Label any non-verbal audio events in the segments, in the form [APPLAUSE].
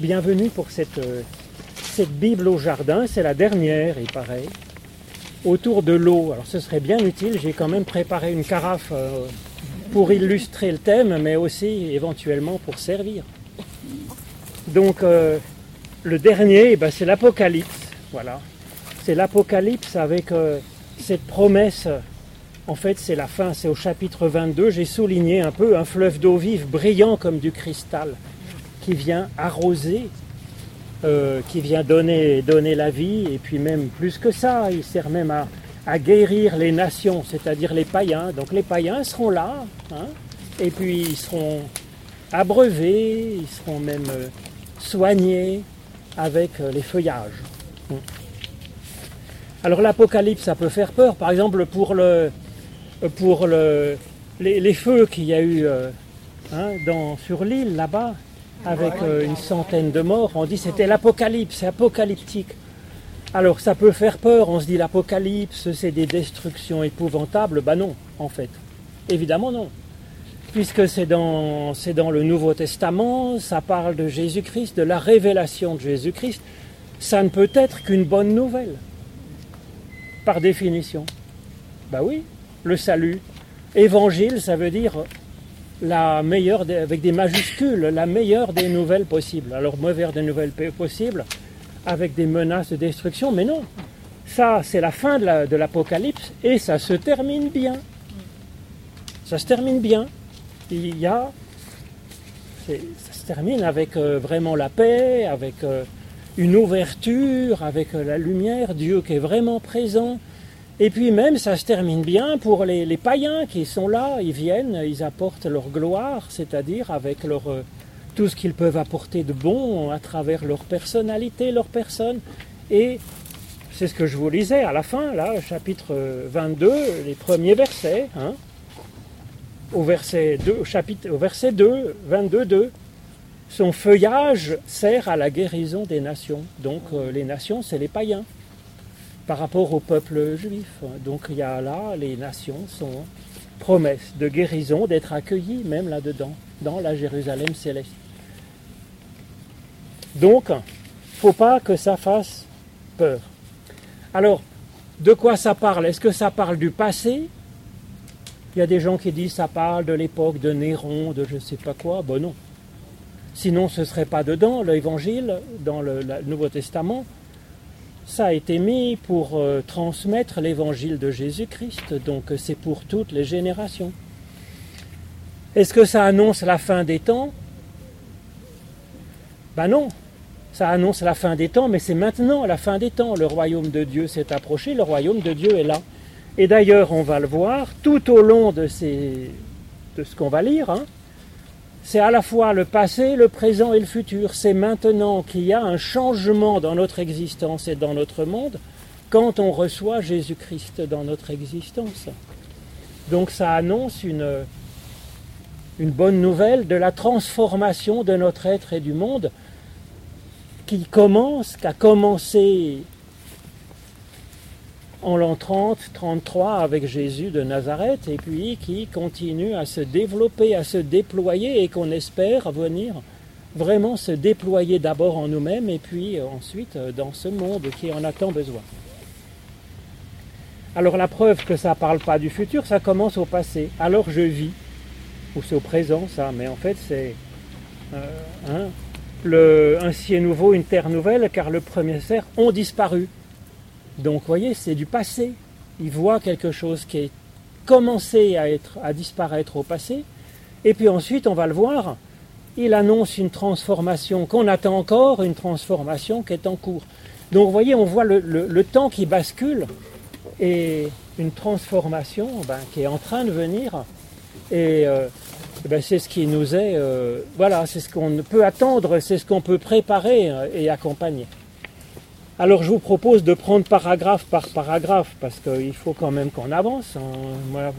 Bienvenue pour cette, euh, cette Bible au jardin, c'est la dernière, il paraît, autour de l'eau. Alors ce serait bien utile, j'ai quand même préparé une carafe euh, pour illustrer le thème, mais aussi éventuellement pour servir. Donc euh, le dernier, eh ben, c'est l'Apocalypse. Voilà. C'est l'Apocalypse avec cette promesse. En fait, c'est la fin, c'est au chapitre 22. J'ai souligné un peu un fleuve d'eau vive brillant comme du cristal qui vient arroser, euh, qui vient donner, donner la vie, et puis même plus que ça, il sert même à, guérir les nations, c'est-à-dire les païens. Donc les païens seront là, hein, et puis ils seront abreuvés, ils seront même euh, soignés avec euh, les feuillages. Alors l'Apocalypse, ça peut faire peur. Par exemple, pour, le, pour le, les, feux qu'il y a eu hein, dans, sur l'île là-bas, avec euh, une centaine de morts, on dit c'était l'Apocalypse, c'est apocalyptique. Alors ça peut faire peur, on se dit l'Apocalypse, c'est des destructions épouvantables. Ben non, en fait. Évidemment non. Puisque c'est dans, c'est dans le Nouveau Testament, ça parle de Jésus-Christ, de la révélation de Jésus-Christ. Ça ne peut être qu'une bonne nouvelle par définition. Ben oui, le salut. Évangile, ça veut dire la meilleure, avec des majuscules, la meilleure des nouvelles possibles. Alors mauvaise des nouvelles possibles, avec des menaces de destruction, mais non. Ça, c'est la fin de l'Apocalypse et ça se termine bien. Ça se termine bien. Il y a, ça se termine avec euh, vraiment la paix, avec euh, une ouverture, avec euh, la lumière, Dieu qui est vraiment présent. Et puis même, ça se termine bien pour les, païens qui sont là, ils viennent, ils apportent leur gloire, c'est-à-dire avec leur, tout ce qu'ils peuvent apporter de bon à travers leur personnalité, leur personne. Et c'est ce que je vous lisais à la fin, là, chapitre 22, les premiers versets. Hein, au verset 2, au chapitre, au verset 2, 22, 2. Son feuillage sert à la guérison des nations. Donc euh, les nations, c'est les païens par rapport au peuple juif. Donc il y a là, les nations sont promesses de guérison, d'être accueillies même là-dedans, dans la Jérusalem céleste. Donc, il ne faut pas que ça fasse peur. Alors, de quoi ça parle? Est-ce que ça parle du passé? Il y a des gens qui disent ça parle de l'époque de Néron, de je ne sais pas quoi. Bon non. Sinon, ce ne serait pas dedans, l'évangile, dans le, le, Nouveau Testament. Ça a été mis pour euh, transmettre l'évangile de Jésus-Christ, donc c'est pour toutes les générations. Est-ce que ça annonce la fin des temps? Ben non, ça annonce la fin des temps, mais c'est maintenant la fin des temps. Le royaume de Dieu s'est approché, le royaume de Dieu est là. Et d'ailleurs, on va le voir tout au long de, ces, de ce qu'on va lire. Hein, c'est à la fois le passé, le présent et le futur. C'est maintenant qu'il y a un changement dans notre existence et dans notre monde quand on reçoit Jésus-Christ dans notre existence. Donc ça annonce une, une bonne nouvelle de la transformation de notre être et du monde qui commence, qui a commencé en l'an 30, 33 avec Jésus de Nazareth et puis qui continue à se développer, à se déployer et qu'on espère venir vraiment se déployer d'abord en nous-mêmes et puis ensuite dans ce monde qui en a tant besoin. Alors la preuve que ça ne parle pas du futur, ça commence au passé. Alors je vis, ou c'est au présent ça, mais en fait c'est euh, hein, un ciel nouveau, une terre nouvelle, car le premier cerf ont disparu. Donc, vous voyez, c'est du passé. Il voit quelque chose qui est commencé à, être, à disparaître au passé. Et puis ensuite, on va le voir, il annonce une transformation qu'on attend encore, une transformation qui est en cours. Donc, vous voyez, on voit le, le, temps qui bascule et une transformation ben, qui est en train de venir. Et euh, ben, c'est ce qui nous est, euh, voilà, c'est ce qu'on peut attendre, c'est ce qu'on peut préparer et accompagner. Alors je vous propose de prendre paragraphe par paragraphe, parce qu'il faut quand même qu'on avance. Hein. Moi,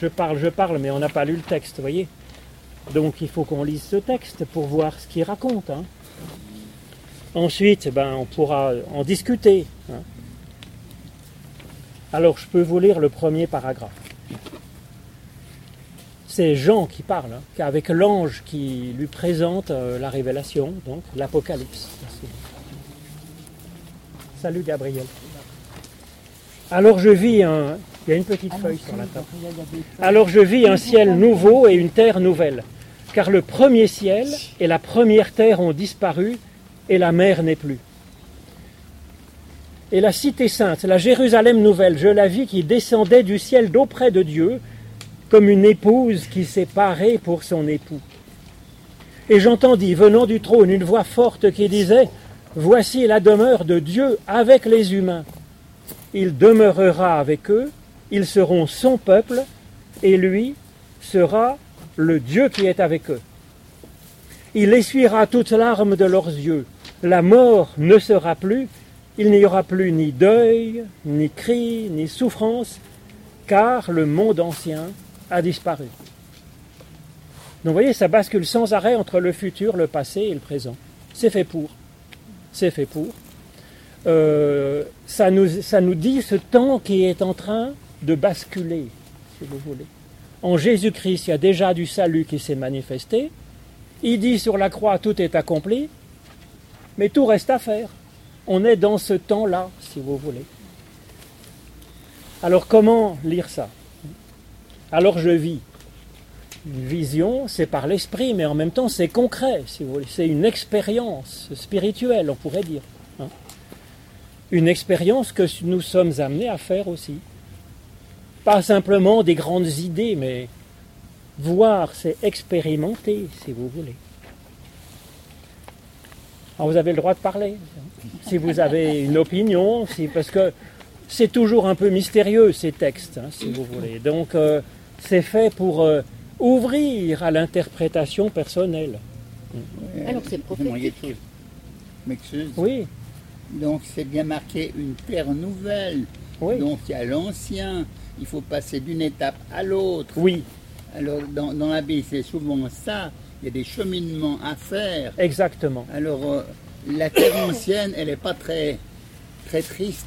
je parle, je parle, mais on n'a pas lu le texte, vous voyez. Donc il faut qu'on lise ce texte pour voir ce qu'il raconte. Hein. Ensuite, ben, on pourra en discuter. Hein. Alors je peux vous lire le premier paragraphe. c'est Jean qui parle, avec l'ange qui lui présente euh, la révélation, donc l'Apocalypse. Salut Gabriel. Alors je vis un. Il y a une petite feuille sur la table. Alors je vis un ciel nouveau et une terre nouvelle. Car le premier ciel et la première terre ont disparu et la mer n'est plus. Et la cité sainte, la Jérusalem nouvelle, je la vis qui descendait du ciel d'auprès de Dieu, comme une épouse qui s'est parée pour son époux. Et j'entendis, venant du trône, une voix forte qui disait, Voici la demeure de Dieu avec les humains. Il demeurera avec eux, ils seront son peuple, et lui sera le Dieu qui est avec eux. Il essuiera toutes larmes de leurs yeux. La mort ne sera plus, il n'y aura plus ni deuil, ni cri, ni souffrance, car le monde ancien a disparu. Donc vous voyez, ça bascule sans arrêt entre le futur, le passé et le présent. C'est fait pour. C'est fait pour. Euh, ça, nous, ça nous dit ce temps qui est en train de basculer, si vous voulez. En Jésus-Christ, il y a déjà du salut qui s'est manifesté. Il dit sur la croix, tout est accompli, mais tout reste à faire. On est dans ce temps-là, si vous voulez. Alors comment lire ça? Alors je vis. Une vision, c'est par l'esprit, mais en même temps c'est concret, si vous voulez. C'est une expérience spirituelle, on pourrait dire. Hein. une expérience que nous sommes amenés à faire aussi. Pas simplement des grandes idées, mais voir, c'est expérimenter, si vous voulez. Alors vous avez le droit de parler. Si vous avez une opinion, si, parce que c'est toujours un peu mystérieux ces textes, hein, si vous voulez. Donc euh, c'est fait pour euh, ouvrir à l'interprétation personnelle. Alors c'est prophétique. M'excuse. Oui. Donc c'est bien marqué une terre nouvelle. Oui. Donc il y a l'ancien. Il faut passer d'une étape à l'autre. Oui, Alors dans, dans la Bible, c'est souvent ça. Il y a des cheminements à faire. exactement. Alors, euh, la terre ancienne, elle n'est pas très, très triste.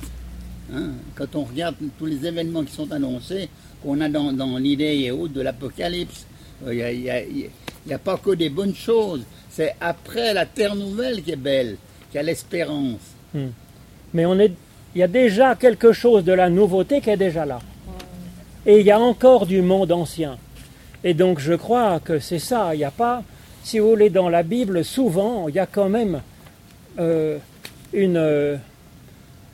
hein. Quand on regarde tous les événements qui sont annoncés, qu'on a dans, dans l'idée et autres de l'Apocalypse, euh, il n'y a, pas que des bonnes choses. C'est après la terre nouvelle qui est belle, qui a l'espérance. Mais on est, il y a déjà quelque chose de la nouveauté qui est déjà là. Et il y a encore du monde ancien. Et donc je crois que c'est ça. Il n'y a pas, si vous voulez, dans la Bible, souvent, il y a quand même euh, une, euh,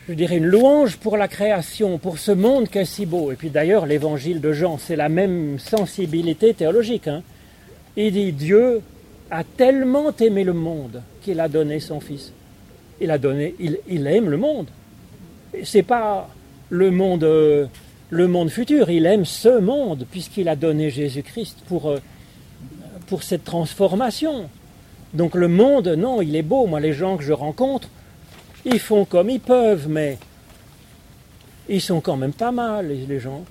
je dirais, une louange pour la création, pour ce monde qui est si beau. Et puis d'ailleurs, l'évangile de Jean, c'est la même sensibilité théologique. hein. Il dit Dieu a tellement aimé le monde qu'il a donné son Fils. Il a donné, il, aime le monde. C'est pas le monde, euh, le monde futur. Il aime ce monde puisqu'il a donné Jésus-Christ pour euh, pour cette transformation. Donc le monde, non, il est beau. Moi, les gens que je rencontre, ils font comme ils peuvent, mais ils sont quand même pas mal, les, gens.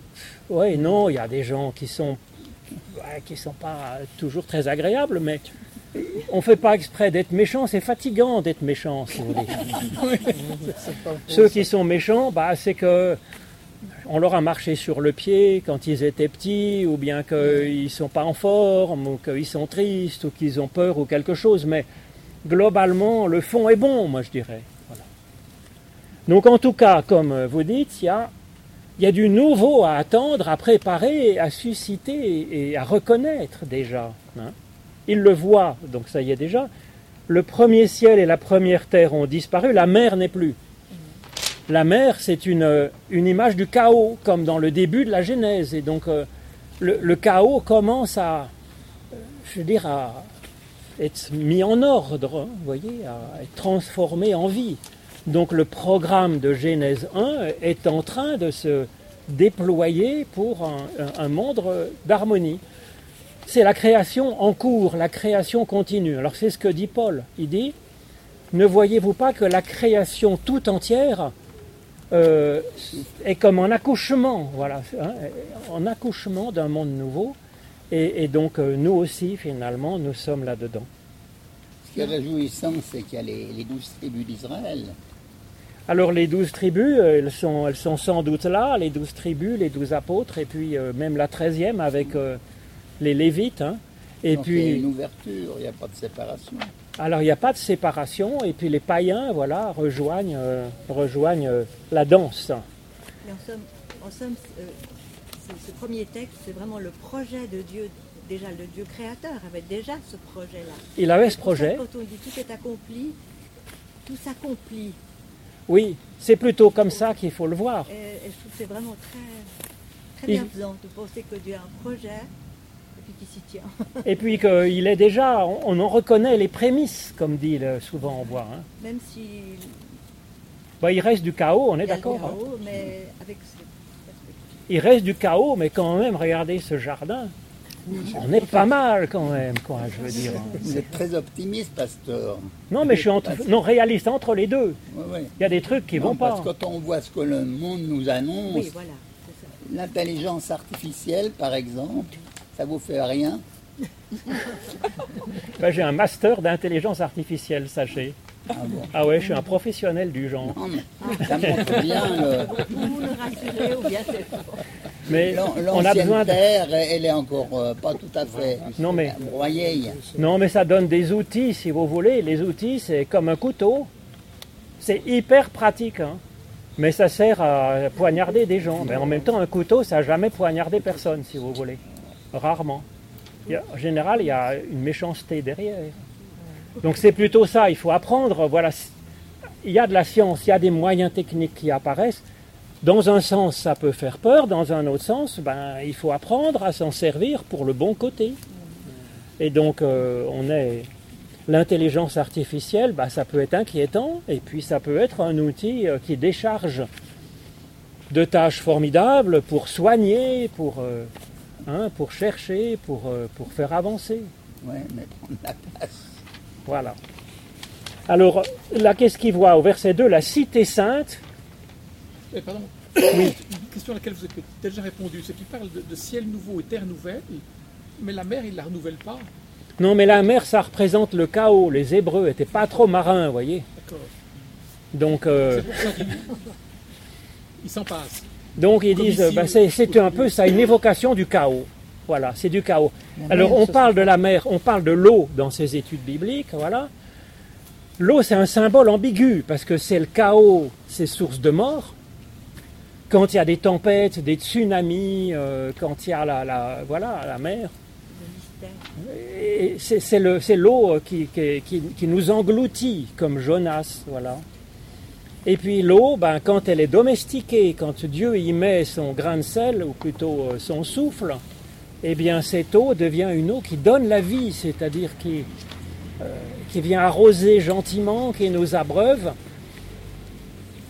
Oui, non, il y a des gens qui sont ouais, qui sont pas toujours très agréables, mais on fait pas exprès d'être méchant. C'est fatigant d'être méchant, si vous voulez. [LAUGHS] Ceux qui sont méchants, bah, c'est que on leur a marché sur le pied quand ils étaient petits, ou bien qu'ils ne sont pas en forme, ou qu'ils sont tristes, ou qu'ils ont peur, ou quelque chose. Mais globalement, le fond est bon, moi je dirais. Donc en tout cas, comme vous dites, il y a, du nouveau à attendre, à préparer, à susciter et à reconnaître déjà. hein. Il le voit, donc ça y est déjà. Le premier ciel et la première terre ont disparu, la mer n'est plus. La mer, c'est une, une image du chaos, comme dans le début de la Genèse. Et donc, euh, le, chaos commence à, euh, je veux être mis en ordre, hein, voyez, à être transformé en vie. Donc, le programme de Genèse 1 est en train de se déployer pour un, monde d'harmonie. C'est la création en cours, la création continue. Alors, c'est ce que dit Paul. Il dit, ne voyez-vous pas que la création tout entière euh, est comme un accouchement, voilà, hein, un accouchement d'un monde nouveau. Et, donc euh, nous aussi, finalement, nous sommes là-dedans. Ce qui est réjouissant, c'est qu'il y a les douze tribus d'Israël. Alors les douze tribus, euh, elles sont, elles sont sans doute là, les douze tribus, les douze apôtres, et puis euh, même la treizième avec euh, les Lévites. hein. Et Donc, il y a puis, une ouverture, il n'y a pas de séparation. alors il n'y a pas de séparation, et puis les païens, voilà, rejoignent, euh, rejoignent euh, la danse. Mais en somme, en somme, euh, ce, premier texte, c'est vraiment le projet de Dieu. Déjà, le Dieu créateur avait déjà ce projet-là. Il avait ce ça projet. Quand on dit tout est accompli, tout s'accomplit. Oui, c'est plutôt comme ça qu'il faut le voir. Et, et je trouve que c'est vraiment très, très bienfaisant de penser que Dieu a un projet et puis qu'il s'y tient. Et puis qu'il est déjà, on, on en reconnaît les prémices, comme dit le- souvent on voit. hein. Même si Bah, il reste du chaos, on est d'accord. hein. Il reste du chaos, mais quand même, regardez ce jardin. On est pas mal quand même, quoi, je veux dire. Vous êtes très optimiste, pasteur. Non, mais je suis entre, non réaliste entre les deux. Ouais, ouais. Il y a des trucs qui Non, vont pas. Parce que quand on voit ce que le monde nous annonce, Oui, voilà, c'est ça. l'intelligence artificielle, par exemple, ça vous fait rien? [LAUGHS] Ben, j'ai un master d'intelligence artificielle, sachez. Ah bon Ah ouais, je suis un professionnel du genre. Non, mais ça montre bien le- Vous nous rassurez ou bien c'est. Mais on a besoin l'ancienne de... terre, elle est encore euh, pas tout à fait Non, mais- broyée. Non, mais ça donne des outils, si vous voulez. Les outils, c'est comme un couteau. C'est hyper pratique, hein. Mais ça sert à poignarder des gens. Mais en même temps, un couteau, ça n'a jamais poignardé personne, si vous voulez. Rarement. A- en général, il y a une méchanceté derrière. Donc c'est plutôt ça, il faut apprendre. Voilà, il y a de la science, il y a des moyens techniques qui apparaissent. Dans un sens, ça peut faire peur, dans un autre sens, ben, il faut apprendre à s'en servir pour le bon côté. Et donc, euh, on est. L'intelligence artificielle, ben, ça peut être inquiétant, et puis ça peut être un outil euh, qui décharge de tâches formidables pour soigner, pour, euh, hein, pour chercher, pour, pour faire avancer. Ouais, mais prendre la place. Voilà. Alors, là, qu'est-ce qu'il voit au verset 2 La cité sainte? Eh, pardon. Une question à laquelle vous avez déjà répondu. C'est qu'il parle de, de ciel nouveau et terre nouvelle, mais la mer, il ne la renouvelle pas. Non, mais la mer, ça représente le chaos. Les Hébreux n'étaient pas trop marins, vous voyez. D'accord. Donc, euh, C'est pour ça qu'il il s'en passe. donc ils Comme disent, c'est c'est un peu ça, une évocation du chaos. Voilà, c'est du chaos. Alors, on parle de la mer, on parle de l'eau dans ces études bibliques, voilà. L'eau, c'est un symbole ambigu, parce que c'est le chaos, c'est source de mort. Quand il y a des tempêtes, des tsunamis, euh, quand il y a la, la- voilà, la mer, c'est c'est le- c'est l'eau euh, qui, qui- qui- qui nous engloutit, comme Jonas, voilà. Et puis l'eau, ben, quand elle est domestiquée, quand Dieu y met son grain de sel, ou plutôt euh, son souffle, eh bien cette eau devient une eau qui donne la vie, c'est-à-dire qui, euh, qui vient arroser gentiment, qui nous abreuve.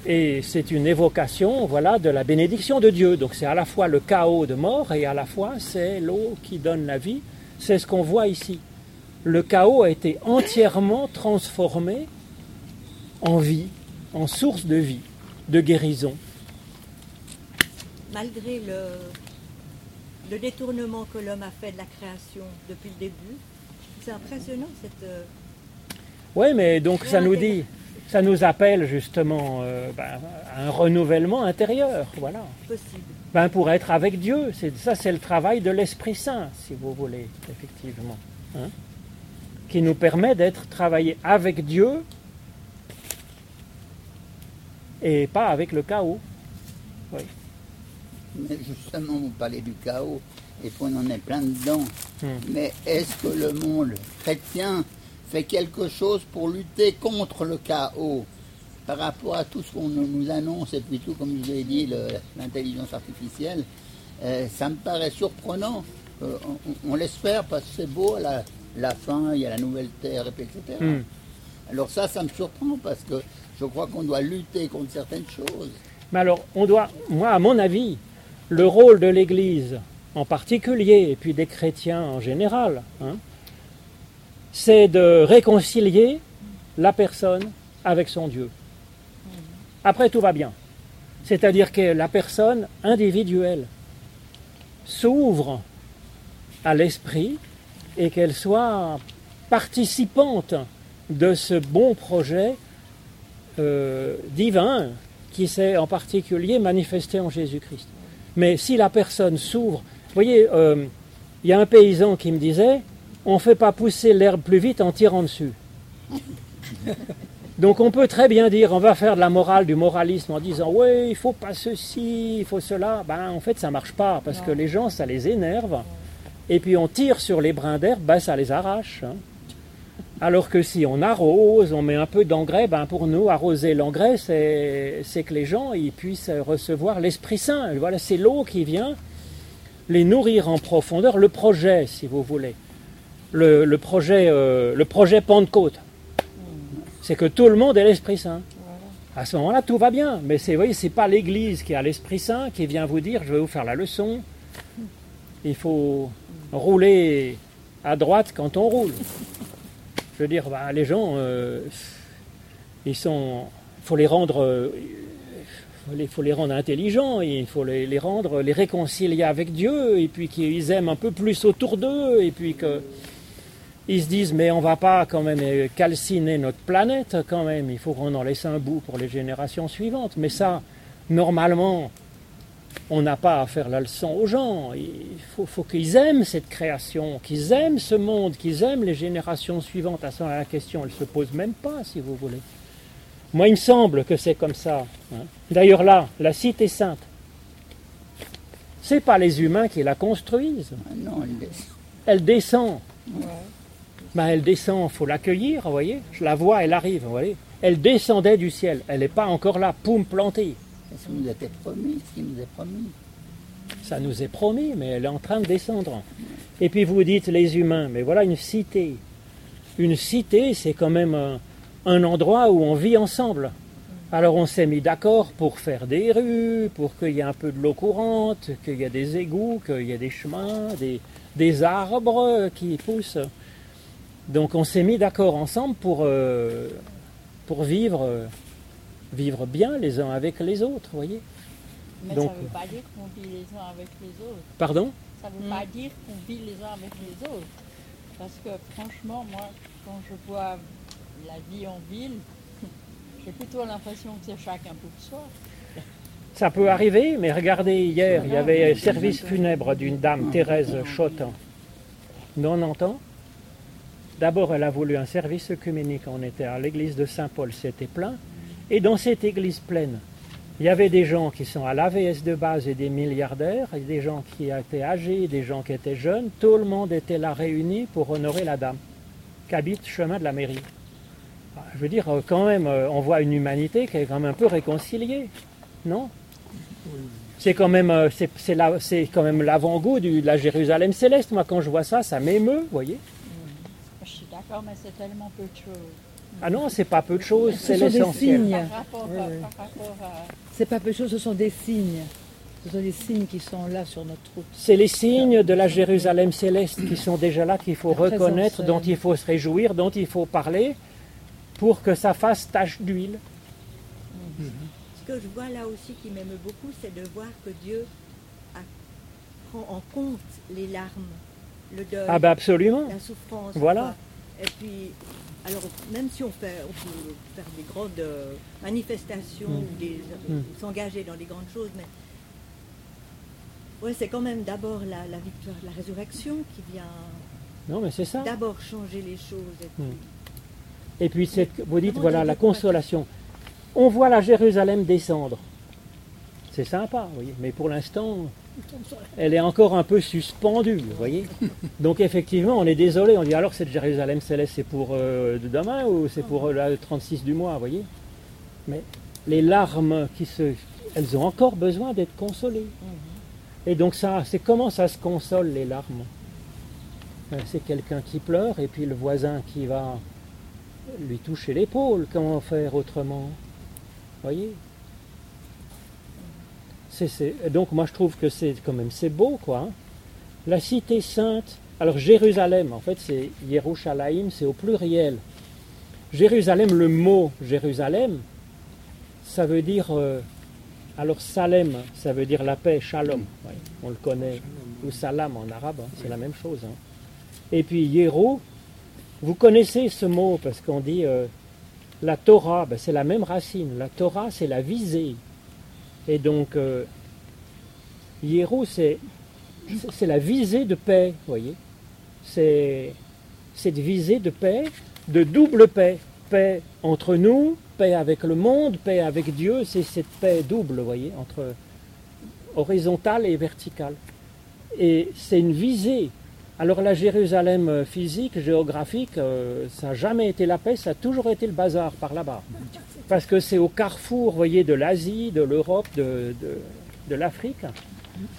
Et c'est une évocation, voilà, de la bénédiction de Dieu. Donc c'est à la fois le chaos de mort et à la fois c'est l'eau qui donne la vie. C'est ce qu'on voit ici. Le chaos a été entièrement transformé en vie, en source de vie, de guérison. Malgré le, le détournement que l'homme a fait de la création depuis le début, c'est impressionnant cette. euh, Oui, mais donc ça nous dit, ça nous appelle justement euh, ben, à un renouvellement intérieur, voilà. possible. Ben, pour être avec Dieu, c'est ça, c'est le travail de l'Esprit Saint, si vous voulez, effectivement, hein, qui nous permet d'être travaillé avec Dieu et pas avec le chaos. Mais justement, vous parlez du chaos et qu'on en est plein dedans. Hmm. Mais est-ce que le monde chrétien fait quelque chose pour lutter contre le chaos par rapport à tout ce qu'on nous annonce et puis tout, comme je vous ai dit, l'intelligence artificielle euh, Ça me paraît surprenant. Euh, on on l'espère parce que c'est beau, la, la fin, il y a la nouvelle terre, et puis etc. Hmm. Alors ça, ça me surprend parce que je crois qu'on doit lutter contre certaines choses. Mais alors, on doit, moi, à mon avis, le rôle de l'Église en particulier, et puis des chrétiens en général, hein, c'est de réconcilier la personne avec son Dieu. Après, tout va bien. C'est-à-dire que la personne individuelle s'ouvre à l'esprit et qu'elle soit participante de ce bon projet euh, divin qui s'est en particulier manifesté en Jésus-Christ. Mais si la personne s'ouvre, vous voyez, euh, Il y a un paysan qui me disait, on ne fait pas pousser l'herbe plus vite en tirant dessus. [LAUGHS] Donc on peut très bien dire, on va faire de la morale, du moralisme en disant, oui, il faut pas ceci, il faut cela. Ben, en fait, ça marche pas parce que les gens, ça les énerve. Et puis on tire sur les brins d'herbe, ben, ça les arrache. hein. Alors que si on arrose, on met un peu d'engrais, ben pour nous, arroser l'engrais, c'est que les gens ils puissent recevoir l'Esprit Saint. Voilà, c'est l'eau qui vient les nourrir en profondeur. Le projet, si vous voulez, le, euh, projet Pentecôte, c'est que tout le monde ait l'Esprit Saint. À ce moment-là, tout va bien. Mais vous voyez, c'est pas l'Église qui a l'Esprit Saint qui vient vous dire, je vais vous faire la leçon. Il faut rouler à droite quand on roule. Je veux dire, bah, les gens, euh, ils sont, faut les rendre, euh, faut les, rendre intelligents, il faut les, rendre, les réconcilier avec Dieu, et puis qu'ils aiment un peu plus autour d'eux, et puis que ils se disent, mais on va pas quand même euh, calciner notre planète quand même. Il faut qu'on en laisse un bout pour les générations suivantes. Mais ça, normalement, on n'a pas à faire la leçon aux gens. Il faut, faut qu'ils aiment cette création, qu'ils aiment ce monde, qu'ils aiment les générations suivantes. À ce moment, la question, elle se pose même pas, si vous voulez. Moi, il me semble que c'est comme ça. hein. D'ailleurs, là, la cité sainte, c'est pas les humains qui la construisent. Ah non, il est- Elle descend. Ben, elle descend, faut l'accueillir, vous voyez. Je la vois, elle arrive, vous voyez. Elle descendait du ciel. Elle n'est pas encore là, poum, plantée. Ce qui nous était promis, ce qui nous est promis. Ça nous est promis, mais elle est en train de descendre. Et puis vous dites les humains, mais voilà une cité. Une cité, c'est quand même un, endroit où on vit ensemble. Alors on s'est mis d'accord pour faire des rues, pour qu'il y ait un peu de l'eau courante, qu'il y ait des égouts, qu'il y ait des chemins, des, des arbres qui poussent. Donc on s'est mis d'accord ensemble pour, euh, pour vivre, euh, vivre bien les uns avec les autres, voyez. Mais Donc- ça ne veut pas dire qu'on vit les uns avec les autres. Pardon? Ça ne veut pas dire qu'on vit les uns avec les autres. Parce que franchement, moi, quand je vois la vie en ville, [LAUGHS] j'ai plutôt l'impression que c'est chacun pour soi. Ça peut arriver, mais regardez, hier, il y avait un service funèbre d'une dame, Thérèse Chotin, 90 ans. D'abord, elle a voulu un service œcuménique. On était à l'église de Saint-Paul, c'était plein. Et dans cette église pleine, il y avait des gens qui sont à l'AVS de base et des milliardaires, et des gens qui étaient âgés, des gens qui étaient jeunes. Tout le monde était là réuni pour honorer la dame, qui habite chemin de la mairie. Ah, Je veux dire, euh, quand même, euh, on voit une humanité qui est quand même un peu réconciliée, non? C'est quand même, euh, c'est, c'est c'est quand même l'avant-goût de la Jérusalem céleste. Moi, quand je vois ça, ça m'émeut, vous voyez? Je suis d'accord, mais c'est tellement peu de choses. Ah non, c'est pas peu de choses, Ce c'est sont des l'essentiel. signes. Par rapport, par rapport à- C'est pas peu de choses, ce sont des signes. Ce sont des signes qui sont là sur notre route. C'est les signes de la Jérusalem céleste qui sont déjà là, qu'il faut La reconnaître, dont il faut se réjouir, dont il faut parler, pour que ça fasse tache d'huile. Ce que je vois là aussi qui m'aime beaucoup, c'est de voir que Dieu a- prend en compte les larmes, le deuil, Ah ben absolument. la souffrance. Voilà. quoi. Et puis, alors même si on fait, on peut faire des grandes euh, manifestations Mm. ou des- Mm. s'engager dans des grandes choses, mais ouais, c'est quand même d'abord la, la victoire de la résurrection qui vient Non, mais c'est ça. d'abord changer les choses. Et puis, Mm. Et puis, cette- vous dites, voilà, la consolation. On voit la Jérusalem descendre. C'est sympa, voyez. Mais pour l'instant, elle est encore un peu suspendue, vous voyez. Donc, effectivement, on est désolé. On dit alors, cette Jérusalem céleste, c'est pour euh, de demain ou c'est pour euh, la 36 du mois, vous voyez. Mais les larmes qui se. Elles ont encore besoin d'être consolées. Et donc, ça, c'est comment ça se console, les larmes? Euh, C'est quelqu'un qui pleure et puis le voisin qui va lui toucher l'épaule. Comment faire autrement? Voyez? C'est, Donc moi je trouve que c'est quand même c'est beau quoi. hein. La cité sainte. Alors Jérusalem, en fait c'est Yerushalayim, c'est au pluriel. Jérusalem, le mot Jérusalem, ça veut dire. euh, alors Salem, ça veut dire la paix, Shalom. ouais, on le connaît. Ou Salam en arabe, hein, c'est la même chose. hein. Et puis Yero, vous connaissez ce mot parce qu'on dit euh, la Torah, ben, c'est la même racine. La Torah, c'est la visée. Et donc, euh, c'est la visée de paix, vous voyez. C'est cette visée de paix, de double paix. Paix entre nous, paix avec le monde, paix avec Dieu, c'est cette paix double, vous voyez, entre horizontale et verticale. Et c'est une visée. Alors la Jérusalem euh, physique, géographique, euh, ça n'a jamais été la paix, ça a toujours été le bazar par là-bas. Parce que c'est au carrefour, voyez, de l'Asie, de l'Europe, de, de- de l'Afrique.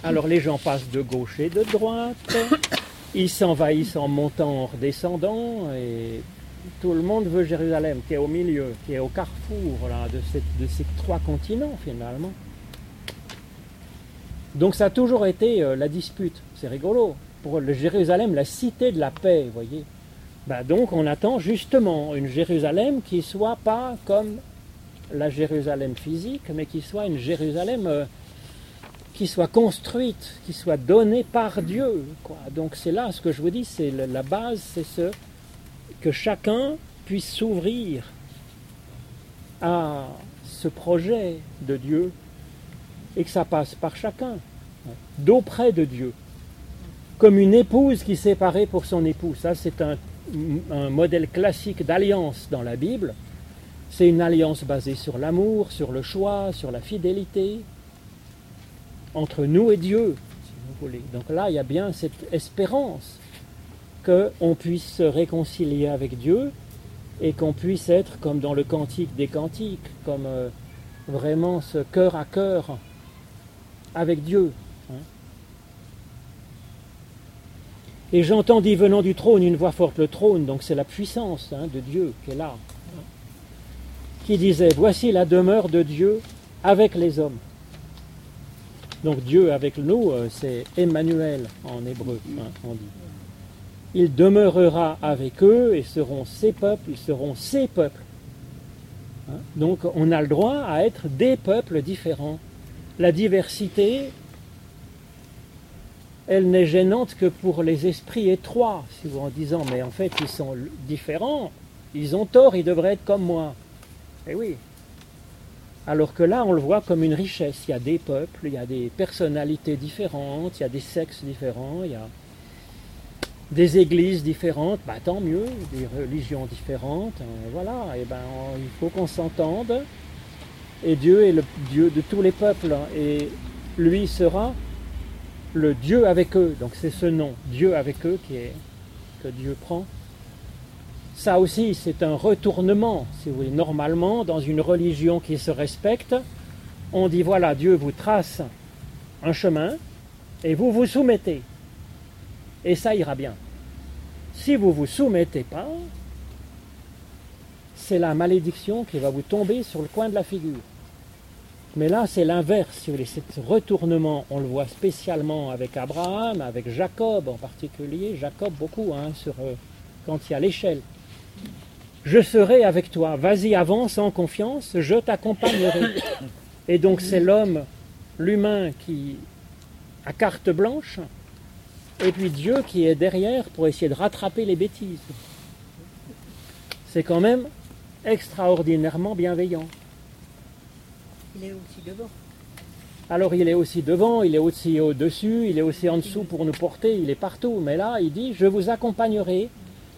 Alors les gens passent de gauche et de droite, ils s'envahissent en montant, en redescendant, et tout le monde veut Jérusalem, qui est au milieu, qui est au carrefour là, de, de ces trois continents finalement. Donc ça a toujours été euh, la dispute, c'est rigolo. Pour le Jérusalem, la cité de la paix, vous voyez. Bah, donc on attend justement une Jérusalem qui soit pas comme la Jérusalem physique, mais qui soit une Jérusalem euh, qui soit construite, qui soit donnée par Dieu. Donc c'est là ce que je vous dis, c'est la base, c'est ce que chacun puisse s'ouvrir à ce projet de Dieu et que ça passe par chacun, d'auprès de Dieu. Comme une épouse qui s'est parée pour son époux. Ça, c'est un modèle classique d'alliance dans la Bible. C'est une alliance basée sur l'amour, sur le choix, sur la fidélité, entre nous et Dieu, si vous voulez. Donc là, il y a bien cette espérance qu'on puisse se réconcilier avec Dieu et qu'on puisse être comme dans le Cantique des Cantiques, comme euh, vraiment ce cœur à cœur avec Dieu. hein. Et j'entends dit venant du trône une voix forte, le trône, donc c'est la puissance hein, de Dieu qui est là, qui disait, voici la demeure de Dieu avec les hommes. Donc Dieu avec nous, euh, c'est Emmanuel en hébreu, hein, on dit. Il demeurera avec eux et seront ses peuples, ils seront ses peuples. Hein, Donc on a le droit à être des peuples différents. La diversité, elle n'est gênante que pour les esprits étroits, si vous en disant, mais en fait ils sont différents, ils ont tort, ils devraient être comme moi. Eh oui. Alors que là, on le voit comme une richesse. Il y a des peuples, il y a des personnalités différentes, il y a des sexes différents, il y a des églises différentes, bah, tant mieux, des religions différentes, euh, voilà, et ben on- il faut qu'on s'entende. Et Dieu est le Dieu de tous les peuples, hein, et lui sera le Dieu avec eux. Donc c'est ce nom, Dieu avec eux, qui est, que Dieu prend. Ça aussi, c'est un retournement, si vous voulez. Normalement, dans une religion qui se respecte, on dit voilà, Dieu vous trace un chemin et vous vous soumettez. Et ça ira bien. Si vous vous soumettez pas, c'est la malédiction qui va vous tomber sur le coin de la figure. Mais là, c'est l'inverse, si vous voulez. Ce retournement, on le voit spécialement avec Abraham, avec Jacob en particulier. Jacob, beaucoup, hein, sur, euh, quand il y a l'échelle. Je serai avec toi. Vas-y, avance en confiance, je t'accompagnerai. Et donc, c'est l'homme, l'humain, qui a carte blanche, et puis Dieu qui est derrière pour essayer de rattraper les bêtises. C'est quand même extraordinairement bienveillant. Il est aussi devant. Alors il est aussi devant, il est aussi au-dessus, il est aussi en dessous pour nous porter, il est partout. Mais là, il dit, je vous accompagnerai.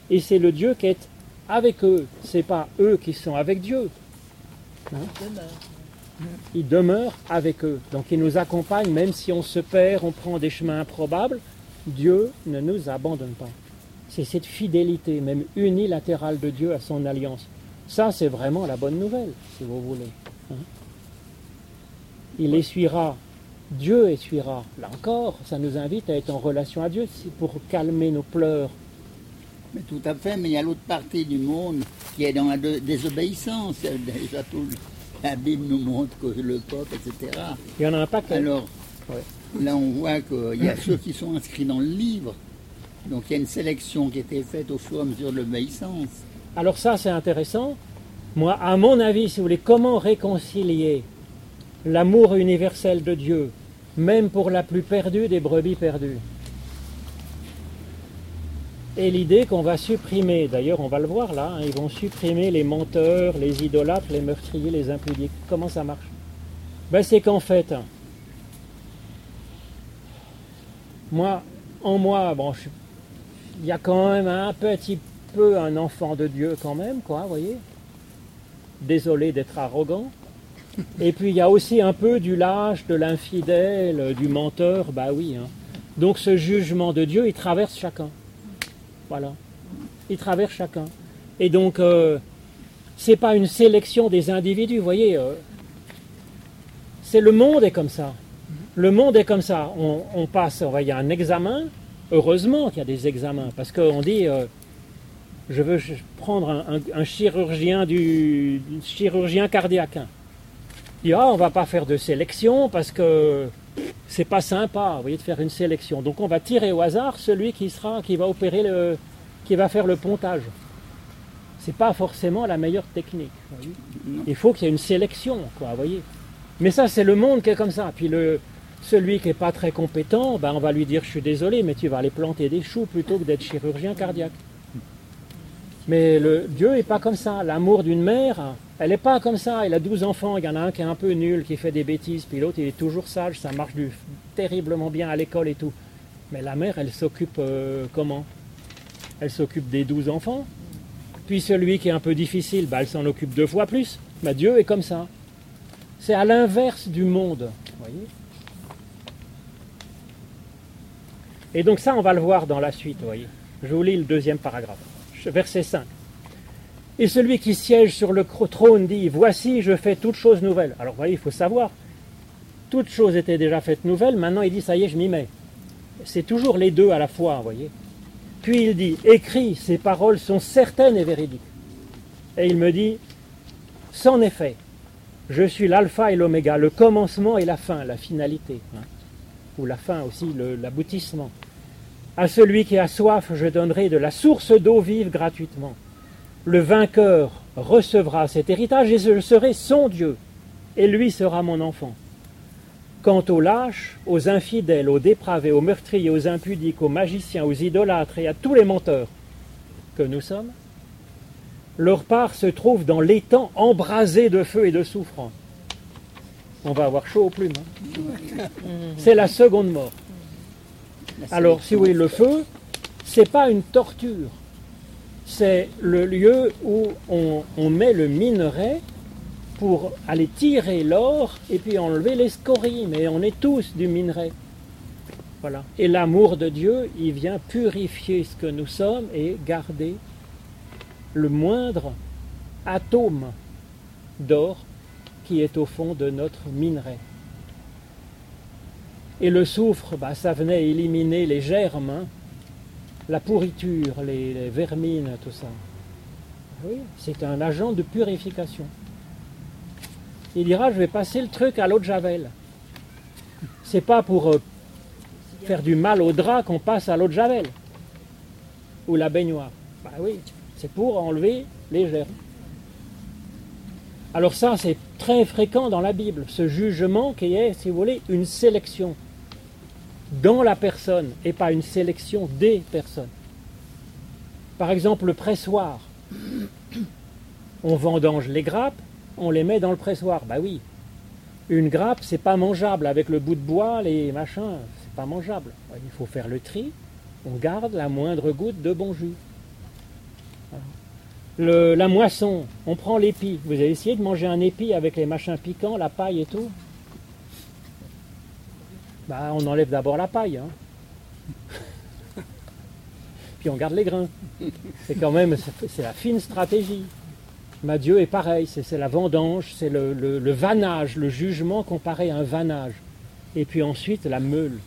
Et c'est le Dieu qui est avec eux. C'est pas eux qui sont avec Dieu. Demeure. Il demeure avec eux. Donc il nous accompagne, même si on se perd, on prend des chemins improbables. Dieu ne nous abandonne pas. C'est cette fidélité, même unilatérale de Dieu à son alliance. Ça, c'est vraiment la bonne nouvelle, si vous voulez. hein. Il essuiera, Dieu essuiera. Là encore, ça nous invite à être en relation à Dieu pour calmer nos pleurs. Mais tout à fait, mais il y a l'autre partie du monde qui est dans la désobéissance. [LAUGHS] Déjà tout, la Bible nous montre que le peuple, etc. Il y en a un paquet. Alors, Ouais. là, on voit qu'il y a ceux qui sont inscrits dans le livre. Donc, il y a une sélection qui a été faite au fur et à mesure de l'obéissance. Alors ça, c'est intéressant. Moi, à mon avis, si vous voulez, comment réconcilier l'amour universel de Dieu, même pour la plus perdue des brebis perdues? Et l'idée qu'on va supprimer, d'ailleurs on va le voir là, hein, ils vont supprimer les menteurs, les idolâtres, les meurtriers, les impudiques. Comment ça marche? Ben, C'est qu'en fait, moi, en moi, bon, il y a quand même un petit peu un enfant de Dieu quand même, quoi, vous voyez? Désolé d'être arrogant. Et puis il y a aussi un peu du lâche, de l'infidèle, du menteur, bah oui. hein. Donc ce jugement de Dieu, il traverse chacun. Voilà. Il traverse chacun. Et donc, euh, c'est pas une sélection des individus, vous voyez. euh, c'est le monde est comme ça. Le monde est comme ça. On, passe, il y a un examen. Heureusement qu'il y a des examens, parce qu'on dit, euh, je veux prendre un, chirurgien du chirurgien cardiaque. Il dit, ah, on va pas faire de sélection parce que c'est pas sympa, vous voyez, de faire une sélection. Donc on va tirer au hasard celui qui sera, qui va opérer le, qui va faire le pontage. C'est pas forcément la meilleure technique. voyez. Il faut qu'il y ait une sélection, quoi, vous voyez. Mais ça, c'est le monde qui est comme ça. Puis le, celui qui n'est pas très compétent, ben, on va lui dire, je suis désolé, mais tu vas aller planter des choux plutôt que d'être chirurgien cardiaque. Mais le, Dieu n'est pas comme ça. L'amour d'une mère, elle n'est pas comme ça. Il a 12 enfants, il y en a un qui est un peu nul, qui fait des bêtises, puis l'autre, il est toujours sage, ça marche terriblement bien à l'école et tout. Mais la mère, elle s'occupe euh, comment? Elle s'occupe des 12 enfants. Puis celui qui est un peu difficile, ben, elle s'en occupe deux fois plus. Ben, Dieu est comme ça. C'est à l'inverse du monde. voyez? Et donc ça, on va le voir dans la suite, voyez. Je vous lis le deuxième paragraphe, verset 5. Et celui qui siège sur le trône dit, Voici, je fais toutes choses nouvelles. Alors, vous voyez, il faut savoir, toutes choses étaient déjà faites nouvelles, maintenant il dit, ça y est, je m'y mets. C'est toujours les deux à la fois, vous voyez. Puis il dit, Écris, ces paroles sont certaines et véridiques. Et il me dit, est fait. Je suis l'alpha et l'oméga, le commencement et la fin, la finalité. hein. Ou la fin aussi, l'aboutissement. À celui qui a soif, je donnerai de la source d'eau vive gratuitement. Le vainqueur recevra cet héritage et je serai son Dieu, et lui sera mon enfant. Quant aux lâches, aux infidèles, aux dépravés, aux meurtriers, aux impudiques, aux magiciens, aux idolâtres et à tous les menteurs que nous sommes, leur part se trouve dans l'étang embrasé de feu et de souffrance. On va avoir chaud aux plumes. hein. [LAUGHS] C'est la seconde mort. Alors, si voulez, le feu, c'est pas une torture. C'est le lieu où on, on met le minerai pour aller tirer l'or et puis enlever les scories. Mais on est tous du minerai. Voilà. Et l'amour de Dieu, il vient purifier ce que nous sommes et garder le moindre atome d'or qui est au fond de notre minerai. Et le soufre, bah, ça venait éliminer les germes, hein, la pourriture, les, vermines, tout ça. Oui, c'est un agent de purification. Il dira, je vais passer le truc à l'eau de Javel. C'est pas pour euh, faire du mal au drap qu'on passe à l'eau de Javel. Ou la baignoire. Bah oui, c'est pour enlever les germes. Alors ça, c'est très fréquent dans la Bible, ce jugement qui est, si vous voulez, une sélection dans la personne et pas une sélection des personnes. Par exemple, le pressoir. On vendange les grappes, on les met dans le pressoir. Bah oui. Une grappe, c'est pas mangeable avec le bout de bois, les machins, c'est pas mangeable. Il faut faire le tri, on garde la moindre goutte de bon jus. La moisson, on prend l'épi. Vous avez essayé de manger un épi avec les machins piquants, la paille et tout? Bah, on enlève d'abord la paille. hein. Puis on garde les grains. C'est quand même, c'est- la fine stratégie. Ma Dieu est pareil, c'est la vendange, c'est le, le- le jugement comparé à un vannage. Et puis ensuite la meule.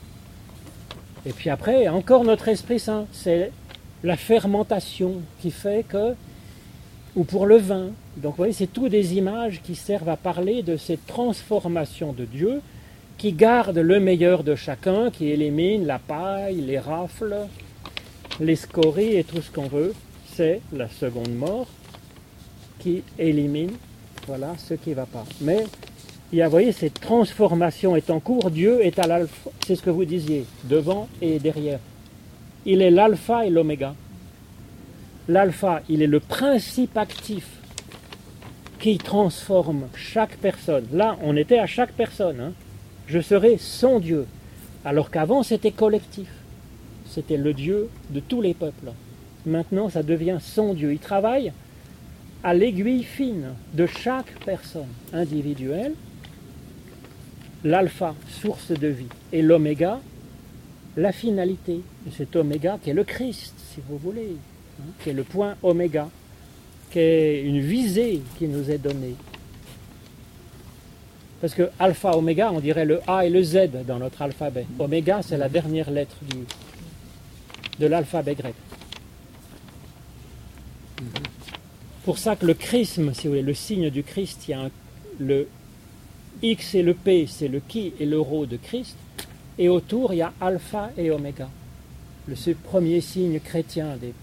Et puis après, encore notre Esprit Saint, c'est la fermentation qui fait que, ou pour le vin. Donc vous voyez, c'est tout des images qui servent à parler de cette transformation de Dieu qui garde le meilleur de chacun, qui élimine la paille, les rafles, les scories et tout ce qu'on veut. C'est la seconde mort qui élimine voilà, ce qui ne va pas. Mais vous voyez, cette transformation est en cours. Dieu est à l'alpha, c'est ce que vous disiez, devant et derrière. Il est l'alpha et l'oméga. L'alpha, il est le principe actif qui transforme chaque personne. Là, on était à chaque personne. hein. Je serai son Dieu. Alors qu'avant, c'était collectif. C'était le Dieu de tous les peuples. Maintenant, ça devient son Dieu. Il travaille à l'aiguille fine de chaque personne individuelle, l'alpha, source de vie, et l'oméga, la finalité de cet oméga qui est le Christ, si vous voulez, hein, qui est le point oméga, qui est une visée qui nous est donnée. Parce que alpha, oméga, on dirait le A et le Z dans notre alphabet. Oméga, c'est la dernière lettre de l'alphabet grec. Pour ça que le chrisme, si vous voulez, le signe du Christ, il y a le X et le P, c'est le qui et le rho de Christ, et autour il y a alpha et oméga, le premier signe chrétien des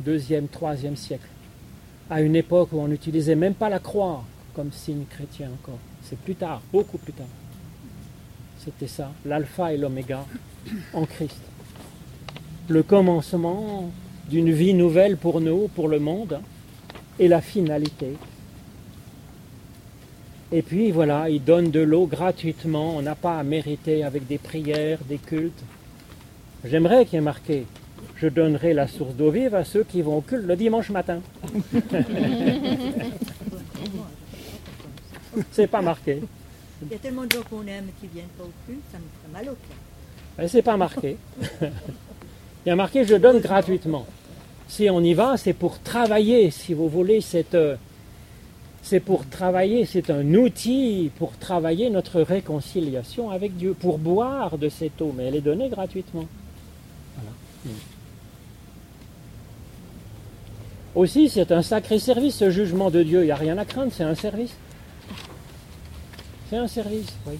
deuxième, troisième siècle, à une époque où on n'utilisait même pas la croix comme signe chrétien encore. C'est plus tard, beaucoup plus tard. C'était ça, l'alpha et l'oméga en Christ. Le commencement d'une vie nouvelle pour nous, pour le monde, et la finalité. Et puis voilà, il donne de l'eau gratuitement, on n'a pas à mériter avec des prières, des cultes. J'aimerais qu'il y ait marqué, je donnerai la source d'eau vive à ceux qui vont au culte le dimanche matin. [LAUGHS] [LAUGHS] C'est pas marqué. Il y a tellement de gens qu'on aime qui viennent pas au culte, ça me ferait mal au cœur. C'est pas marqué. [LAUGHS] Il y a marqué je donne gratuitement. Si on y va, c'est pour travailler, si vous voulez, c'est euh, c'est pour travailler, c'est un outil pour travailler notre réconciliation avec Dieu, pour boire de cette eau, mais elle est donnée gratuitement. Voilà. Aussi, c'est un sacré service, ce jugement de Dieu. Il n'y a rien à craindre, c'est un service. C'est un service, voyez.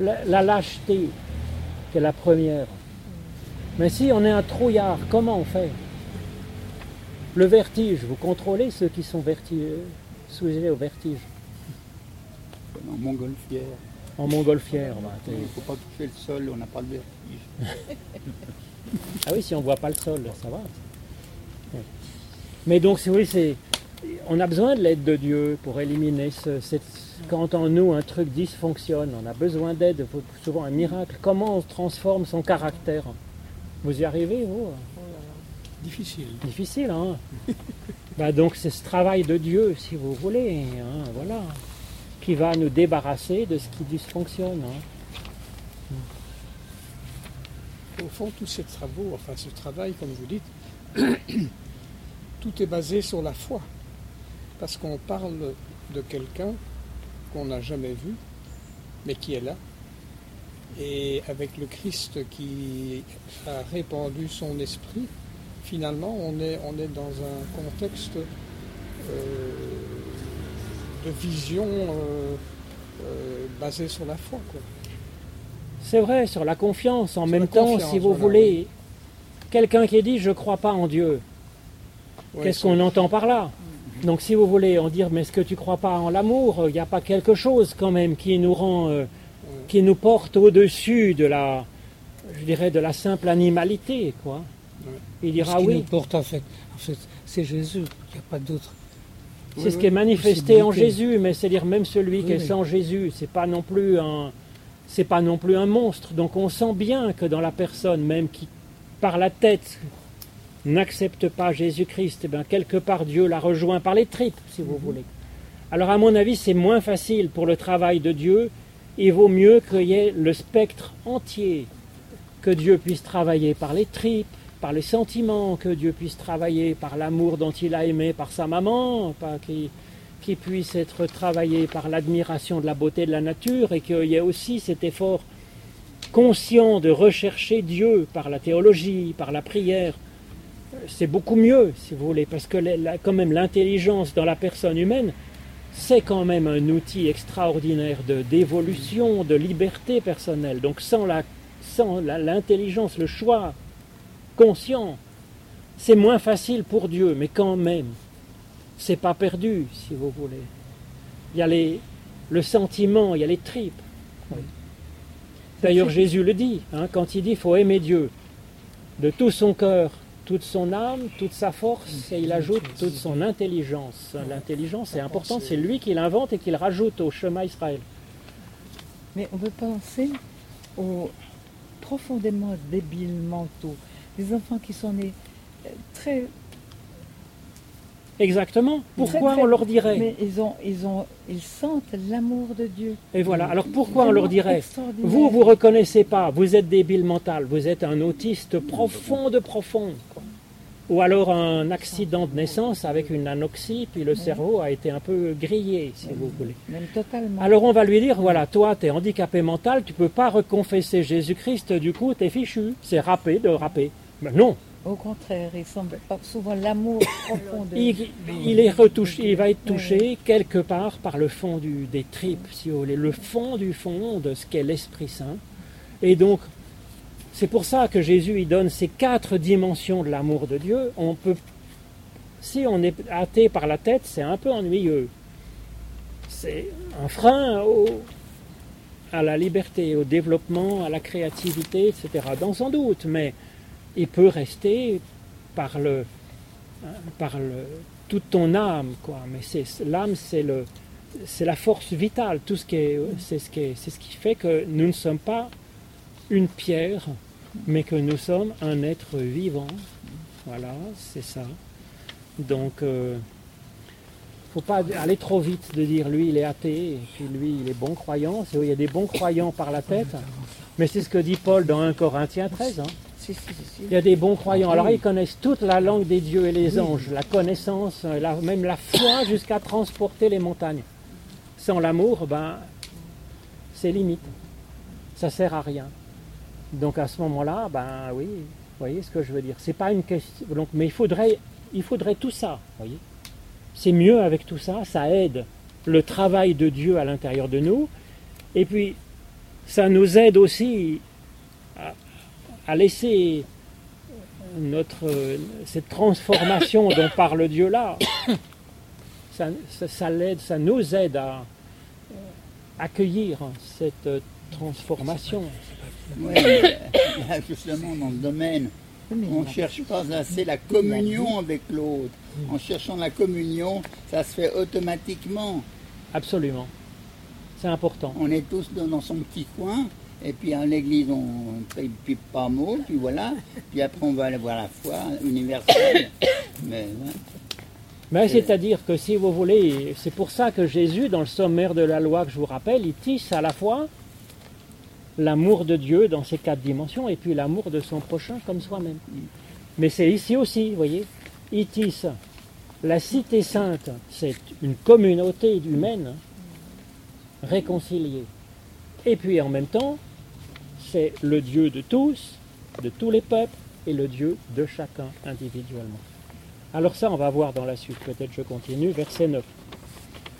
La, la lâcheté, qui est la première. Mais si on est un trouillard, comment on fait? Le vertige, vous contrôlez ceux qui sont vertige, sujets au vertige. En montgolfière. En montgolfière, bah, Il ne faut pas toucher le sol, on n'a pas le vertige. [LAUGHS] Ah oui, si on ne voit pas le sol, ça va. Mais donc, si oui, c'est, on a besoin de l'aide de Dieu pour éliminer ce, cette- quand en nous un truc dysfonctionne. On a besoin d'aide, souvent un miracle. Comment on transforme son caractère Vous y arrivez, vous? Difficile. Difficile, hein? [LAUGHS] Bah Donc c'est ce travail de Dieu, si vous voulez, hein, voilà, qui va nous débarrasser de ce qui dysfonctionne. hein. Au fond, tous ces travaux, enfin ce travail, comme vous dites, [CLEARS THROAT] tout est basé sur la foi. Parce qu'on parle de quelqu'un qu'on n'a jamais vu, mais qui est là. Et avec le Christ qui a répandu son esprit, finalement, on est, on est dans un contexte euh, de vision euh, euh, basée sur la foi. C'est vrai, sur la confiance. En Sur même temps, si vous voilà, voulez, quelqu'un qui dit je ne crois pas en Dieu, Ouais, qu'est-ce qu'on entend par là? Donc si vous voulez en dire mais est-ce que tu ne crois pas en l'amour Il n'y a pas quelque chose quand même qui nous rend, euh, qui nous porte au-dessus de la, je dirais, de la simple animalité, quoi. Il Ce dira qui nous oui. porte en fait, en fait c'est Jésus, il n'y a pas d'autre. C'est Oui, ce oui. qui est manifesté en. Jésus, mais c'est-à-dire même celui qui est sans Jésus, c'est pas non plus un, c'est pas non plus un monstre. Donc on sent bien que dans la personne même qui, par la tête, n'accepte pas Jésus-Christ, eh bien quelque part Dieu la rejoint par les tripes, si vous voulez. Alors à mon avis, c'est moins facile pour le travail de Dieu. Il vaut mieux qu'il y ait le spectre entier, que Dieu puisse travailler par les tripes, par les sentiments, que Dieu puisse travailler par l'amour dont il a aimé par sa maman, pas qu'il qu'il puisse être travaillé par l'admiration de la beauté de la nature et qu'il y ait aussi cet effort conscient de rechercher Dieu par la théologie, par la prière. C'est beaucoup mieux, si vous voulez, parce que la- quand même l'intelligence dans la personne humaine, c'est quand même un outil extraordinaire de d'évolution, de liberté personnelle. Donc sans la sans l'intelligence, le choix conscient, c'est moins facile pour Dieu, mais quand même, c'est pas perdu, si vous voulez. Il y a les, le sentiment, il y a les tripes. D'ailleurs, Jésus le dit, hein, quand il dit faut aimer Dieu de tout son cœur, toute son âme, toute sa force, et il ajoute toute son intelligence. L'intelligence, c'est important, c'est lui qui l'invente et qui le rajoute au chemin Israël. Mais on peut penser au, profondément débiles mentaux, des enfants qui sont nés euh, très Exactement. Pourquoi très, on leur dirait mais ils ont ils ont ils sentent l'amour de Dieu. Et voilà. Alors pourquoi on leur dirait. Vous, vous reconnaissez pas, vous êtes débile mental, vous êtes un autiste profond de profond. Ou alors un accident de naissance avec une anoxie, puis le cerveau a été un peu grillé, si vous voulez. même totalement. Alors on va lui dire, voilà, toi, tu es handicapé mental, tu peux pas reconfesser Jésus-Christ, du coup, tu es fichu. C'est râpé de râper. Mais non, Au contraire, sont pas souvent l'amour [COUGHS] profond de il, il est retouché, il va être touché quelque part par le fond du, des tripes, si vous voulez, le fond du fond de ce qu'est l'Esprit Saint. Et donc, c'est pour ça que Jésus il donne ces quatre dimensions de l'amour de Dieu. On peut, si on est hâté par la tête, c'est un peu ennuyeux. C'est un frein à la liberté, au développement, à la créativité, etc. Dans sans doute, mais il peut rester par le, par le, toute ton âme, quoi. Mais l'âme, c'est le, c'est la force vitale. Tout ce qui est, c'est ce qui est- c'est ce qui fait que nous ne sommes pas une pierre, mais que nous sommes un être vivant. Voilà, c'est ça. Donc, euh, faut pas aller trop vite de dire lui il est athée et puis lui il est bon croyant. C'est- Il y a des bons croyants par la tête, mais c'est ce que dit Paul dans 1 Corinthiens 13. hein. Il y a des bons croyants. Alors ils connaissent toute la langue des dieux et les anges, la connaissance, euh, la- même la foi jusqu'à transporter les montagnes. Sans l'amour, ben, c'est limite. Ça sert à rien. Donc à ce moment-là, ben oui, vous voyez ce que je veux dire. C'est pas une question. Donc, mais il faudrait, il faudrait tout ça. Voyez. C'est mieux avec tout ça. Ça aide le travail de Dieu à l'intérieur de nous. Et puis, ça nous aide aussi à, à laisser notre, cette transformation [COUGHS] dont parle Dieu là, ça, ça, ça l'aide, ça nous aide à accueillir cette transformation. Mais, là, justement, dans le domaine, on ne cherche pas assez la communion avec l'autre. En cherchant la communion, ça se fait automatiquement. Absolument. C'est important. On est tous dans, son petit coin, et puis à l'église, on ne pipe pas mot, puis voilà. Puis après, on va aller voir la foi universelle. [COUGHS] Mais, ouais. Mais c'est-à-dire que si vous voulez, c'est pour ça que Jésus, dans le sommaire de la loi que je vous rappelle, il tisse à la fois l'amour de Dieu dans ses quatre dimensions et puis l'amour de son prochain comme soi-même. Mais c'est ici aussi, vous voyez, il tisse la cité sainte, c'est une communauté humaine réconciliée. Et puis en même temps, c'est le Dieu de tous, de tous les peuples, et le Dieu de chacun individuellement. Alors ça, on va voir dans la suite. Peut-être je continue. Verset 9.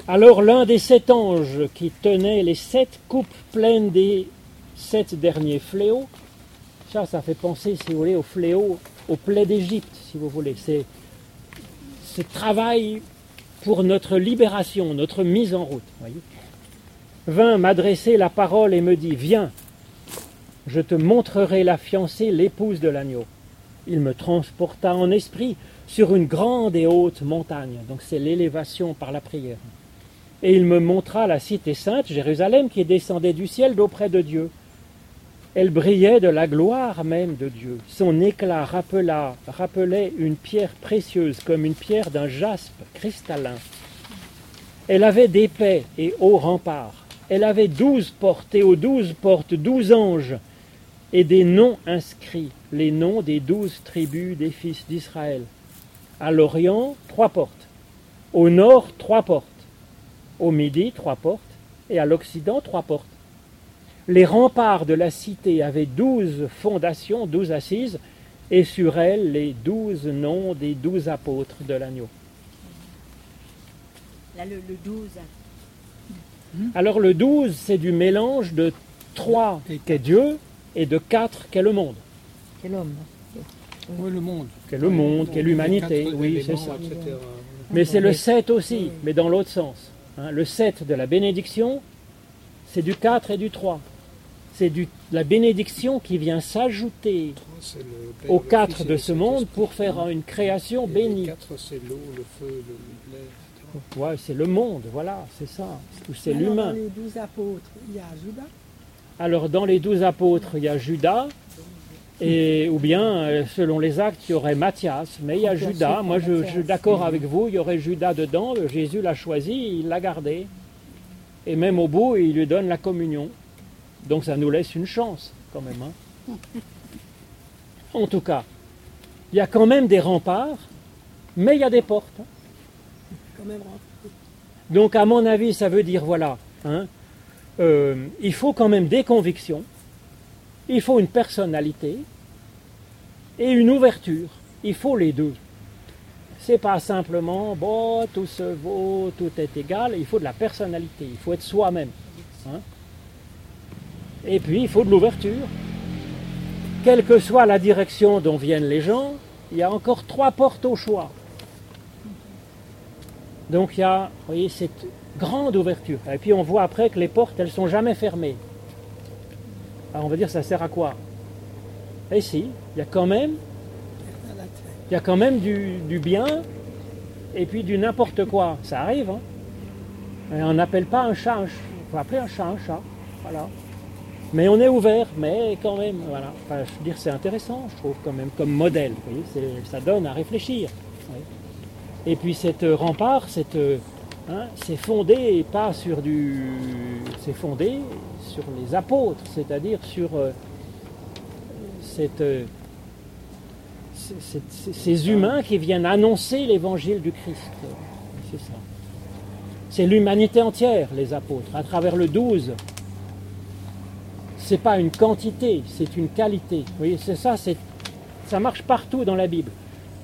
Alors l'un des sept anges qui tenait les sept coupes pleines des sept derniers fléaux, ça, ça fait penser, si vous voulez, au fléau, au plaie d'Égypte, si vous voulez. C'est ce travail pour notre libération, notre mise en route. Voyez vint m'adresser la parole et me dit, viens, je te montrerai la fiancée, l'épouse de l'agneau. Il me transporta en esprit sur une grande et haute montagne. Donc c'est l'élévation par la prière. Et il me montra la cité sainte, Jérusalem, qui descendait du ciel d'auprès de Dieu. Elle brillait de la gloire même de Dieu. Son éclat rappela, rappelait une pierre précieuse, comme une pierre d'un jaspe cristallin. Elle avait d'épais et hauts remparts. Elle avait douze portes, et aux douze portes douze anges, et des noms inscrits, les noms des douze tribus des fils d'Israël. À l'Orient, trois portes. Au nord, trois portes. Au midi, trois portes. Et à l'Occident, trois portes. Les remparts de la cité avaient douze fondations, douze assises, et sur elles les douze noms des douze apôtres de l'agneau. Là, le, le 12, Alors le douze, c'est du mélange de trois qu'est Dieu et de quatre qu'est le monde. Quel homme. Oui, le monde. Qu'est le monde, qu'est l'humanité, quatre oui, c'est ça. etc. Mais c'est le 7 aussi, mais dans l'autre sens. hein. Le 7 de la bénédiction, c'est du 4 et du 3. C'est la bénédiction qui vient s'ajouter aux le 4 Fils et de ce monde pour faire une création bénie. quatre, c'est l'eau, le feu, le- l'air. Ouais, c'est le monde, voilà, c'est ça. C'est Alors, l'humain. Dans les douze apôtres, il y a Judas. Alors dans les douze apôtres, il y a Judas, et, ou bien euh, selon les actes, il y aurait Matthias, mais il y a Judas. Moi je, je suis d'accord avec vous, il y aurait Judas dedans, Jésus l'a choisi, il l'a gardé. Et même au bout, il lui donne la communion. Donc ça nous laisse une chance quand même. hein. En tout cas, il y a quand même des remparts, mais il y a des portes. hein. Quand même rentré. Donc, à mon avis, ça veut dire voilà, hein, euh, il faut quand même des convictions, il faut une personnalité et une ouverture. Il faut les deux. C'est pas simplement bon, tout se vaut, tout est égal. Il faut de la personnalité. Il faut être soi-même. hein. Et puis, il faut de l'ouverture. Quelle que soit la direction dont viennent les gens, il y a encore trois portes au choix. Donc il y a, vous voyez, cette grande ouverture. Et puis on voit après que les portes, elles sont jamais fermées. Alors on va dire, ça sert à quoi? Et si, il y a quand même, il y a quand même du, bien et puis du n'importe quoi. Ça arrive. Hein on n'appelle pas un chat un chat. Il appeler un chat un chat. Voilà. Mais on est ouvert, mais quand même, voilà. Enfin, je veux dire, c'est intéressant, je trouve, quand même, comme modèle. Vous voyez, ça donne à réfléchir. Et puis cette euh, rempart, cette, euh, hein, c'est fondé pas sur du, c'est fondé sur les apôtres, c'est-à-dire sur euh, cette, euh, c- cette- c- ces humains qui viennent annoncer l'évangile du Christ. C'est ça. C'est l'humanité entière, les apôtres, à travers le 12. C'est pas une quantité, c'est une qualité. Vous voyez, c'est ça, c'est, ça marche partout dans la Bible.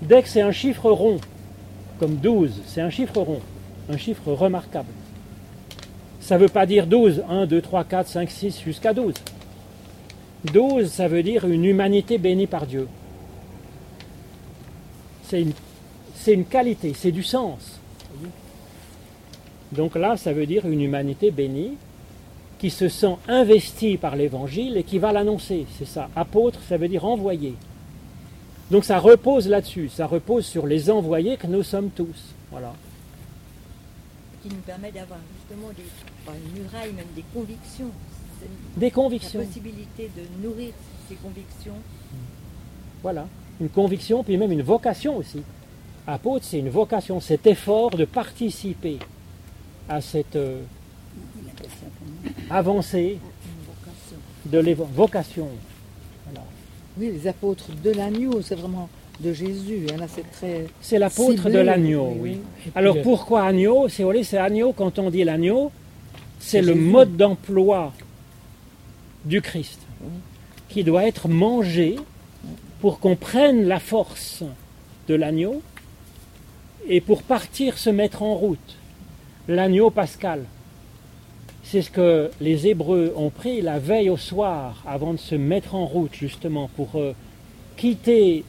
Dès que c'est un chiffre rond, comme 12, c'est un chiffre rond, un chiffre remarquable. Ça ne veut pas dire 12, 1, 2, 3, 4, 5, 6, jusqu'à 12. 12, ça veut dire une humanité bénie par Dieu. C'est une qualité, c'est du sens. Donc là, ça veut dire une humanité bénie qui se sent investie par l'évangile et qui va l'annoncer. C'est ça. Apôtre, ça veut dire envoyé. Donc ça repose là-dessus, ça repose sur les envoyés que nous sommes tous. Voilà. qui nous permet d'avoir justement des, pas une muraille, même des convictions. Des La convictions. possibilité de nourrir ces convictions. Voilà. Une conviction, puis même une vocation aussi. Apôtre, c'est une vocation, cet effort de participer à cette euh, avancée de l'évo- vocation. Voilà. Oui, les apôtres de l'agneau, c'est vraiment de Jésus. hein, c'est très. C'est l'apôtre de l'agneau, oui. Alors pourquoi agneau? C'est vous voyez, c'est agneau, quand on dit l'agneau, c'est C'est le Jésus. mode d'emploi du Christ Oui. qui doit être mangé pour qu'on prenne la force de l'agneau et pour partir se mettre en route. L'agneau pascal. C'est ce que les Hébreux ont pris la veille au soir avant de se mettre en route justement pour euh, quitter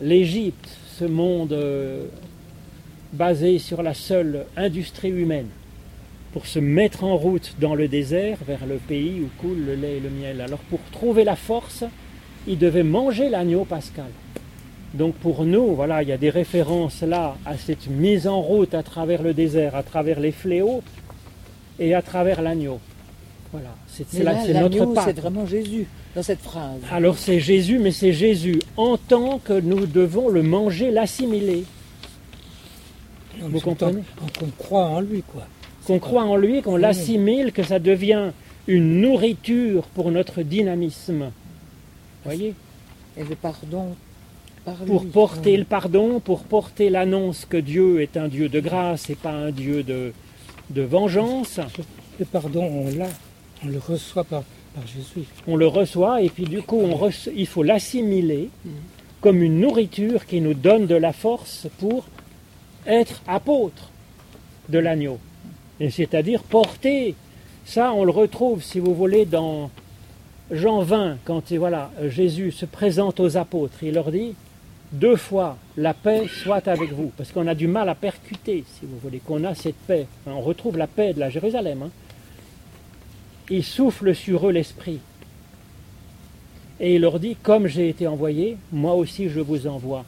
l'Égypte, ce monde euh, basé sur la seule industrie humaine, pour se mettre en route dans le désert vers le pays où coule le lait et le miel. Alors pour trouver la force, ils devaient manger l'agneau pascal. Donc pour nous, voilà, il y a des références là à cette mise en route à travers le désert, à travers les fléaux et à travers l'agneau. Voilà, c'est notre Pâques. c'est vraiment Jésus dans cette phrase. Alors c'est Jésus, mais c'est Jésus en tant que nous devons le manger, l'assimiler. vous comprenez Qu'on croit en lui, quoi. Qu'on croit en lui, qu'on l'assimile, que ça devient une nourriture pour notre dynamisme. Voyez Et le pardon par Pour lui. porter Oui. le pardon, pour porter l'annonce que Dieu est un Dieu de grâce et pas un Dieu de, de vengeance. Le pardon, on l'a, on le reçoit par, par Jésus. On le reçoit et puis du coup on il faut l'assimiler comme une nourriture qui nous donne de la force pour être apôtre de l'agneau. Et c'est-à-dire porter. Ça, on le retrouve, si vous voulez, dans Jean 20, quand voilà, Jésus se présente aux apôtres. Il leur dit deux fois, la paix soit avec vous. Parce qu'on a du mal à percuter, si vous voulez, qu'on a cette paix. On retrouve la paix de la Jérusalem. hein. Il souffle sur eux l'esprit. Et il leur dit, comme j'ai été envoyé, moi aussi je vous envoie.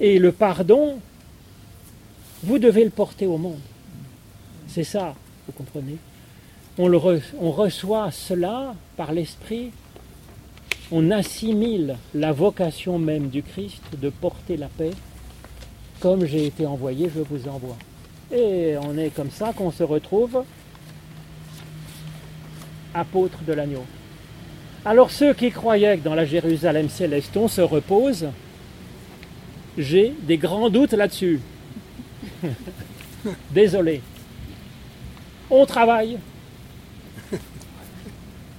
Et le pardon, vous devez le porter au monde. C'est ça, vous comprenez on, reçoit cela par l'Esprit, on assimile la vocation même du Christ de porter la paix. Comme j'ai été envoyé, je vous envoie. Et on est comme ça qu'on se retrouve apôtre de l'agneau. Alors ceux qui croyaient que dans la Jérusalem céleste on se repose, j'ai des grands doutes là-dessus. [LAUGHS] Désolé. On travaille.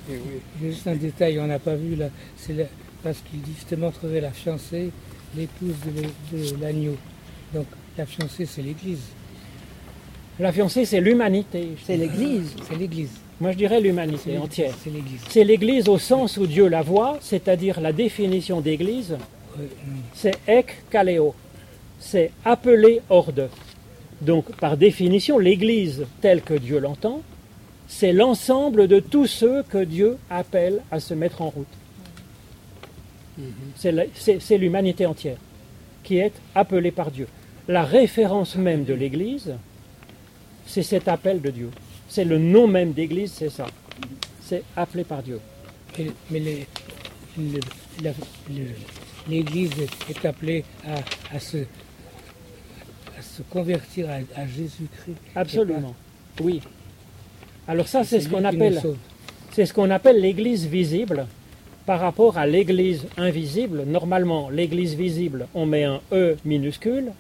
Oui. Juste un détail, on n'a pas vu là, c'est parce qu'il dit te montrerai la fiancée, l'épouse de, de l'agneau. Donc la fiancée c'est l'Église. La fiancée, c'est l'humanité. C'est l'Église. C'est l'Église. Moi, je dirais l'humanité entière. C'est l'Église. C'est l'Église au sens où Dieu la voit, c'est-à-dire la définition d'Église, c'est ek kaleo. C'est appelé hors d'eux. Donc, par définition, l'Église telle que Dieu l'entend, c'est l'ensemble de tous ceux que Dieu appelle à se mettre en route. C'est la- C'est l'humanité entière qui est appelée par Dieu. La référence même de l'Église, c'est cet appel de Dieu. C'est le nom même d'Église, c'est ça. C'est appelé par Dieu. Et- mais l'Église est appelée à, à se, à se convertir à, à Jésus-Christ. Absolument. Oui. Alors ça, c'est ce qu'on appelle, c'est ce qu'on appelle l'Église visible par rapport à l'Église invisible. Normalement, l'Église visible, on met un E minuscule,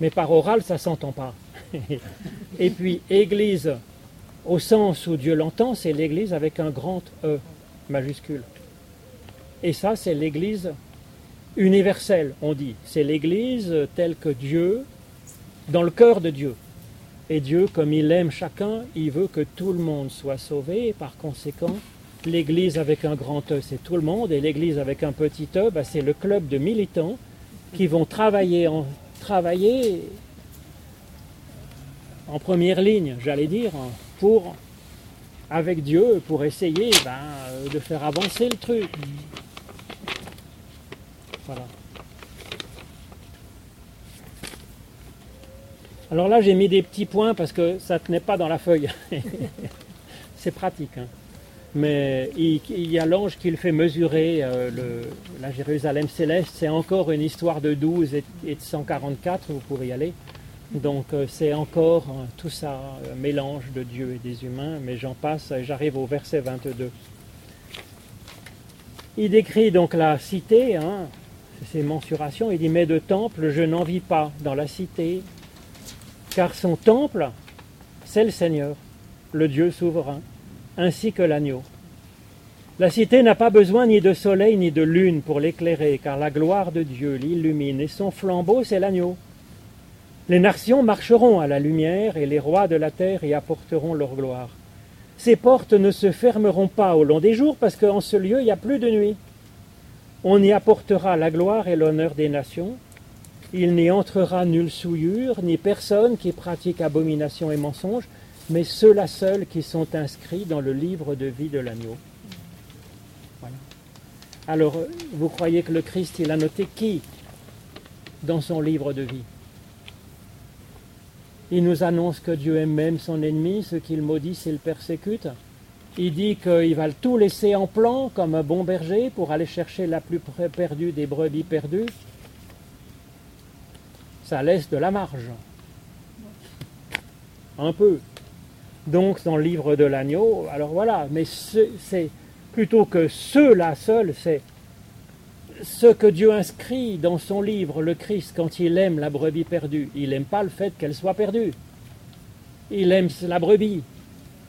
mais par oral, ça s'entend pas. [LAUGHS] Et puis, Église, au sens où Dieu l'entend, c'est l'Église avec un grand E majuscule. Et ça, c'est l'Église universelle, on dit. C'est l'Église telle que Dieu, dans le cœur de Dieu. Et Dieu, comme il aime chacun, il veut que tout le monde soit sauvé. Par conséquent, l'Église avec un grand E, c'est tout le monde. Et l'Église avec un petit E, bah, c'est le club de militants qui vont travailler en, travailler en première ligne, j'allais dire, pour, avec Dieu, pour essayer euh, de faire avancer le truc. Voilà. Alors là, j'ai mis des petits points parce que ça ne tenait pas dans la feuille. [LAUGHS] C'est pratique. hein. Mais il, il y a l'ange qui le fait mesurer euh, le- la Jérusalem céleste. C'est encore une histoire de 12 et, et de 144, vous pouvez y aller. Donc euh, c'est encore euh, tout ça, un mélange de Dieu et des humains. Mais j'en passe, et j'arrive au verset 22. Il décrit donc la cité, hein, ses mensurations. Il dit Mais de temple, je n'en vis pas dans la cité, car son temple, c'est le Seigneur, le Dieu souverain, ainsi que l'agneau. La cité n'a pas besoin ni de soleil ni de lune pour l'éclairer, car la gloire de Dieu l'illumine, et son flambeau, c'est l'agneau. Les nations marcheront à la lumière, et les rois de la terre y apporteront leur gloire. Ces portes ne se fermeront pas au long des jours, parce qu'en ce lieu, il n'y a plus de nuit. On y apportera la gloire et l'honneur des nations, il n'y entrera nulle souillure, ni personne qui pratique abomination et mensonge, mais ceux-là seuls qui sont inscrits dans le livre de vie de l'agneau. Alors, vous croyez que le Christ, il a noté qui dans son livre de vie? Il nous annonce que Dieu aime même son ennemi, ceux qu'il maudit, s'il persécute. Il dit qu'il va tout laisser en plan comme un bon berger pour aller chercher la plus perdue des brebis perdues ça laisse de la marge. Un peu. Donc dans le livre de l'agneau, alors voilà, mais ce- c'est plutôt que ceux-là seuls, c'est ce que Dieu inscrit dans son livre, le Christ, quand il aime la brebis perdue. Il n'aime pas le fait qu'elle soit perdue. Il aime la brebis,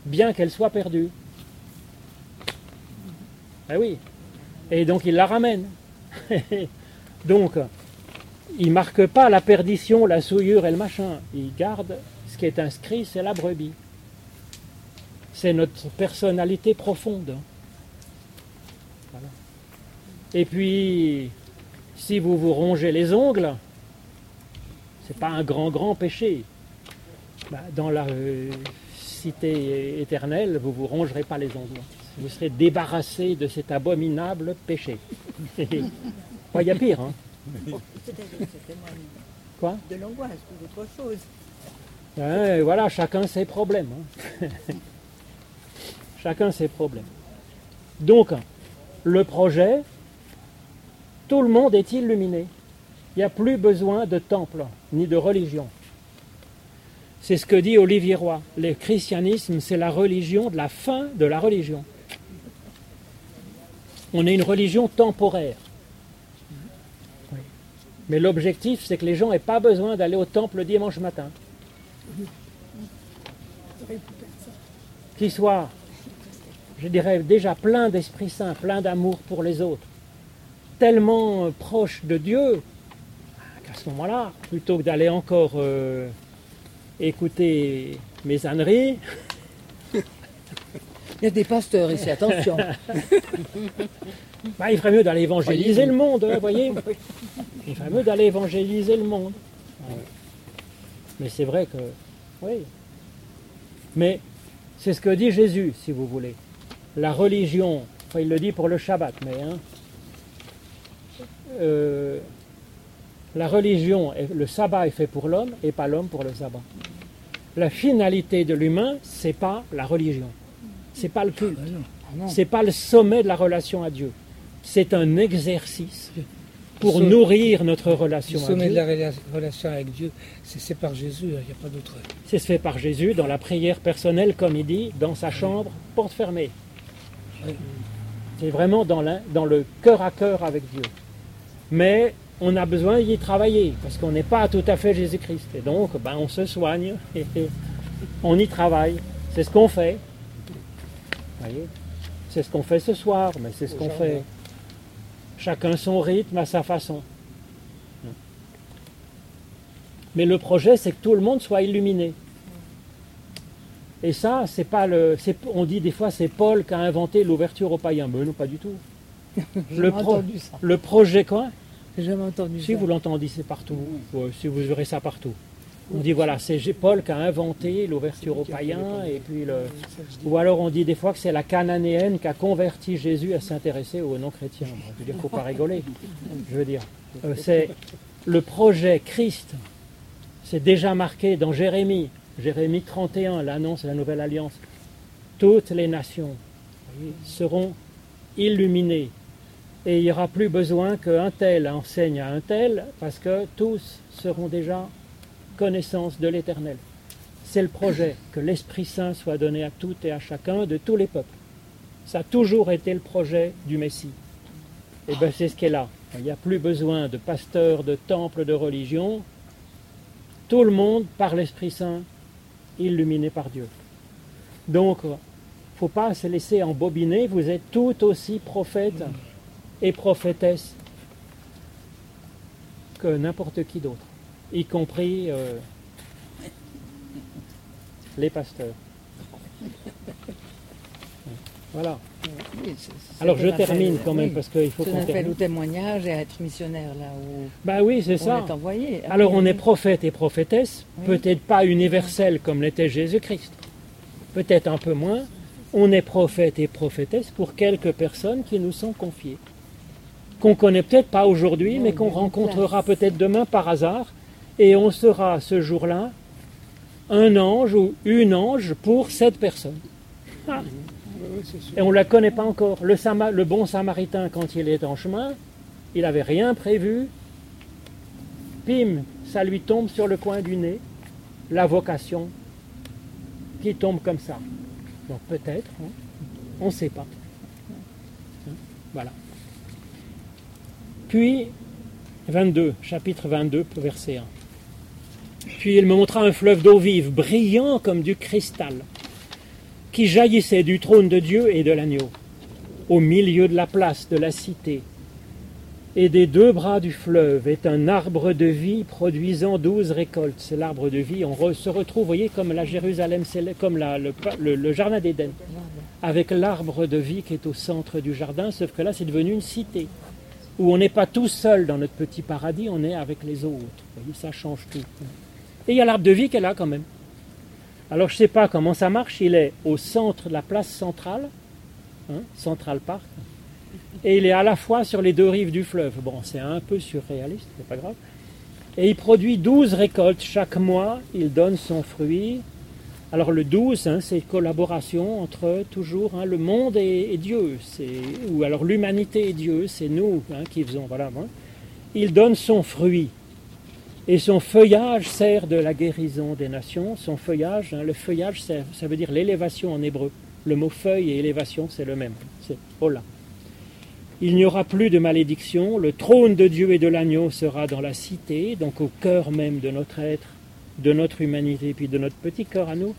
bien qu'elle soit perdue. Eh oui. Et donc il la ramène. [LAUGHS] donc, il marque pas la perdition, la souillure et le machin. Il garde ce qui est inscrit, c'est la brebis. C'est notre personnalité profonde. Et puis, si vous vous rongez les ongles, c'est pas un grand grand péché. Bah, dans la euh, cité éternelle, vous vous rongerez pas les ongles. Vous serez débarrassé de cet abominable péché. [LAUGHS] Il y a pire, hein C'est-à-dire que Quoi? de l'angoisse ou d'autre chose. Ouais, voilà, chacun ses problèmes. hein. [LAUGHS] Chacun ses problèmes. Donc, le projet, tout le monde est illuminé. Il n'y a plus besoin de temple ni de religion. C'est ce que dit Olivier Roy. Le christianisme, c'est la religion de la fin de la religion. On est une religion temporaire. Mais l'objectif, c'est que les gens n'aient pas besoin d'aller au temple dimanche matin. Qu'ils soient, je dirais, déjà plein d'Esprit Saint, plein d'amour pour les autres, tellement euh, proches de Dieu, qu'à ce moment-là, plutôt que d'aller encore euh, écouter mes âneries, [LAUGHS] Il y a des pasteurs ici, attention. [LAUGHS] bah, il ferait mieux d'aller évangéliser le monde, vous voyez. [LAUGHS] Il ferait mieux d'aller évangéliser le monde. Mais c'est vrai que, oui. Mais c'est ce que dit Jésus, si vous voulez. La religion, enfin, il le dit pour le Shabbat, mais hein, euh, la religion, le sabbat est fait pour l'homme et pas l'homme pour le sabbat. La finalité de l'humain, c'est pas la religion, c'est pas le culte, non. c'est pas le sommet de la relation à Dieu. C'est un exercice pour Le nourrir notre Le relation à sommet de la rela- relation avec Dieu, c'est c'est par Jésus, hein, il n'y a pas d'autre. C'est fait par Jésus dans la prière personnelle, comme il dit, dans sa chambre, porte fermée. Oui. C'est vraiment dans, dans le cœur à cœur avec Dieu. Mais on a besoin d'y travailler, parce qu'on n'est pas tout à fait Jésus-Christ. Et donc, ben, on se soigne, et, et on y travaille. C'est ce qu'on fait. Voyez? C'est ce qu'on fait ce soir, mais c'est ce qu'on fait. Chacun son rythme à sa façon. Mais le projet, c'est que tout le monde soit illuminé. Et ça, c'est pas le. c'est- On dit des fois c'est Paul qui a inventé l'ouverture aux païens. Mais non, pas du tout. [LAUGHS] Le, jamais pro- entendu ça. le projet quoi? J'ai jamais entendu Si ça. vous l'entendez, c'est partout. Ouais, si vous verrez ça partout. On dit voilà, c'est Paul qui a inventé l'ouverture aux païens, et puis. Ou alors on dit des fois que c'est la cananéenne qui a converti Jésus à s'intéresser aux non-chrétiens. Je veux dire, faut pas rigoler. Je veux dire, euh, c'est le projet Christ. C'est déjà marqué dans Jérémie, Jérémie 31, l'annonce de la nouvelle alliance. Toutes les nations seront illuminées. Et il n'y aura plus besoin qu'un tel enseigne à un tel, parce que tous seront déjà connaissance de l'éternel. C'est le projet, que l'Esprit Saint soit donné à toutes et à chacun de tous les peuples. Ça a toujours été le projet du Messie. Et bien c'est ce qui est là. Il n'y a plus besoin de pasteurs, de temples, de religion. Tout le monde, par l'Esprit Saint, illuminé par Dieu. Donc, il ne faut pas se laisser embobiner. Vous êtes tout aussi prophètes et prophétesses que n'importe qui d'autre, y compris euh, les pasteurs. Voilà. Oui, Alors je appel, termine quand même oui. parce qu'il faut qu'on termine. au témoignage et à être missionnaire là où Bah oui, c'est on ça. est envoyé. Ah Alors on est prophète et prophétesse, Oui. peut-être pas universel comme l'était Jésus-Christ, peut-être un peu moins. On est prophète et prophétesse pour quelques personnes qui nous sont confiées, qu'on connaît peut-être pas aujourd'hui, mais qu'on rencontrera peut-être demain par hasard, et on sera ce jour-là un ange ou une ange pour cette personne. Ah. Et on ne la connaît pas encore. Le, Sama- le bon samaritain, quand il est en chemin, il n'avait rien prévu. Pim, ça lui tombe sur le coin du nez, la vocation qui tombe comme ça. Donc peut-être, hein, on ne sait pas. Voilà. Puis, 22, chapitre 22, verset 1. Puis il me montra un fleuve d'eau vive, brillant comme du cristal, qui jaillissait du trône de Dieu et de l'agneau, au milieu de la place de la cité. Et des deux bras du fleuve est un arbre de vie produisant douze récoltes. C'est l'arbre de vie. On se retrouve, vous voyez, comme la Jérusalem, comme la- le- le jardin d'Éden, avec l'arbre de vie qui est au centre du jardin, sauf que là, c'est devenu une cité, où on n'est pas tout seul dans notre petit paradis, on est avec les autres. Vous voyez, ça change tout. Et il y a l'arbre de vie qui est là quand même. Alors je ne sais pas comment ça marche, il est au centre de la place centrale, hein, Central Park, et il est à la fois sur les deux rives du fleuve. Bon, c'est un peu surréaliste, c'est pas grave. Et il produit 12 récoltes chaque mois, il donne son fruit, Alors le 12, hein, c'est collaboration entre toujours hein, le monde et, et Dieu, ou alors l'humanité et Dieu, c'est nous qui faisons. Voilà. Il donne son fruit. Et son feuillage sert de la guérison des nations. Son feuillage, hein, le feuillage, ça, veut dire l'élévation en hébreu. Le mot feuille et élévation, c'est le même. C'est Ola. Il n'y aura plus de malédiction. Le trône de Dieu et de l'agneau sera dans la cité, donc au cœur même de notre être, de notre humanité, puis de notre petit cœur à nous.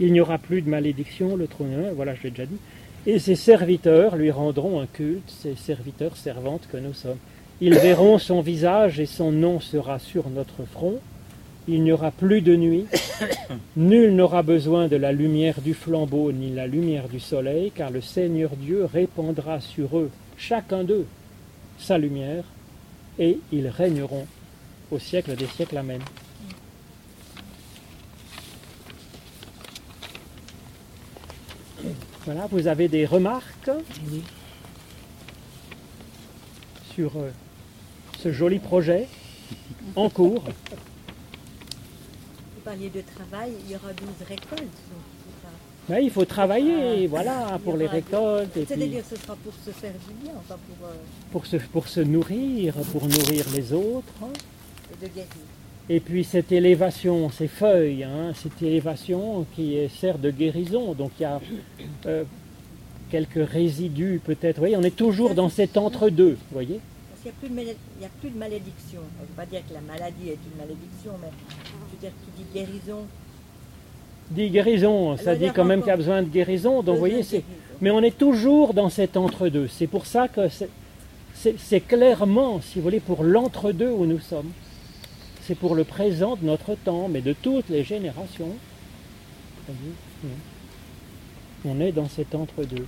Il n'y aura plus de malédiction. Le trône, voilà, je l'ai déjà dit. Et ses serviteurs lui rendront un culte, ses serviteurs, servantes que nous sommes. Ils verront son visage et son nom sera sur notre front. Il n'y aura plus de nuit. Nul n'aura besoin de la lumière du flambeau ni la lumière du soleil, car le Seigneur Dieu répandra sur eux, chacun d'eux, sa lumière, et ils régneront au siècle des siècles. Amen. Voilà, vous avez des remarques Oui. sur euh, ce joli projet en cours. Vous parliez de travail, il y aura 12 récoltes. donc c'est ça. Ouais, il faut travailler, voilà, pour les récoltes, et C'est-à-dire ce sera pour se faire du bien, enfin pour euh, pour se, pour se nourrir, pour nourrir les autres. hein. de guérir. Et puis cette élévation, ces feuilles, hein, cette élévation qui sert de guérison. Donc il y a euh, quelques résidus peut-être. Vous voyez, on est toujours dans cet entre-deux, vous voyez qu'il n'y a, plus de mala- il y a plus de malédiction. Je ne veux pas dire que la maladie est une malédiction, mais je veux dire, qui dit guérison. Dit guérison, ça Alors, il dit quand même qu'il y a besoin de guérison. Donc vous voyez, c'est... Mais on est toujours dans cet entre-deux. C'est pour ça que c'est, clairement, si vous voulez, pour l'entre-deux où nous sommes. C'est pour le présent de notre temps, mais de toutes les générations. On est dans cet entre-deux.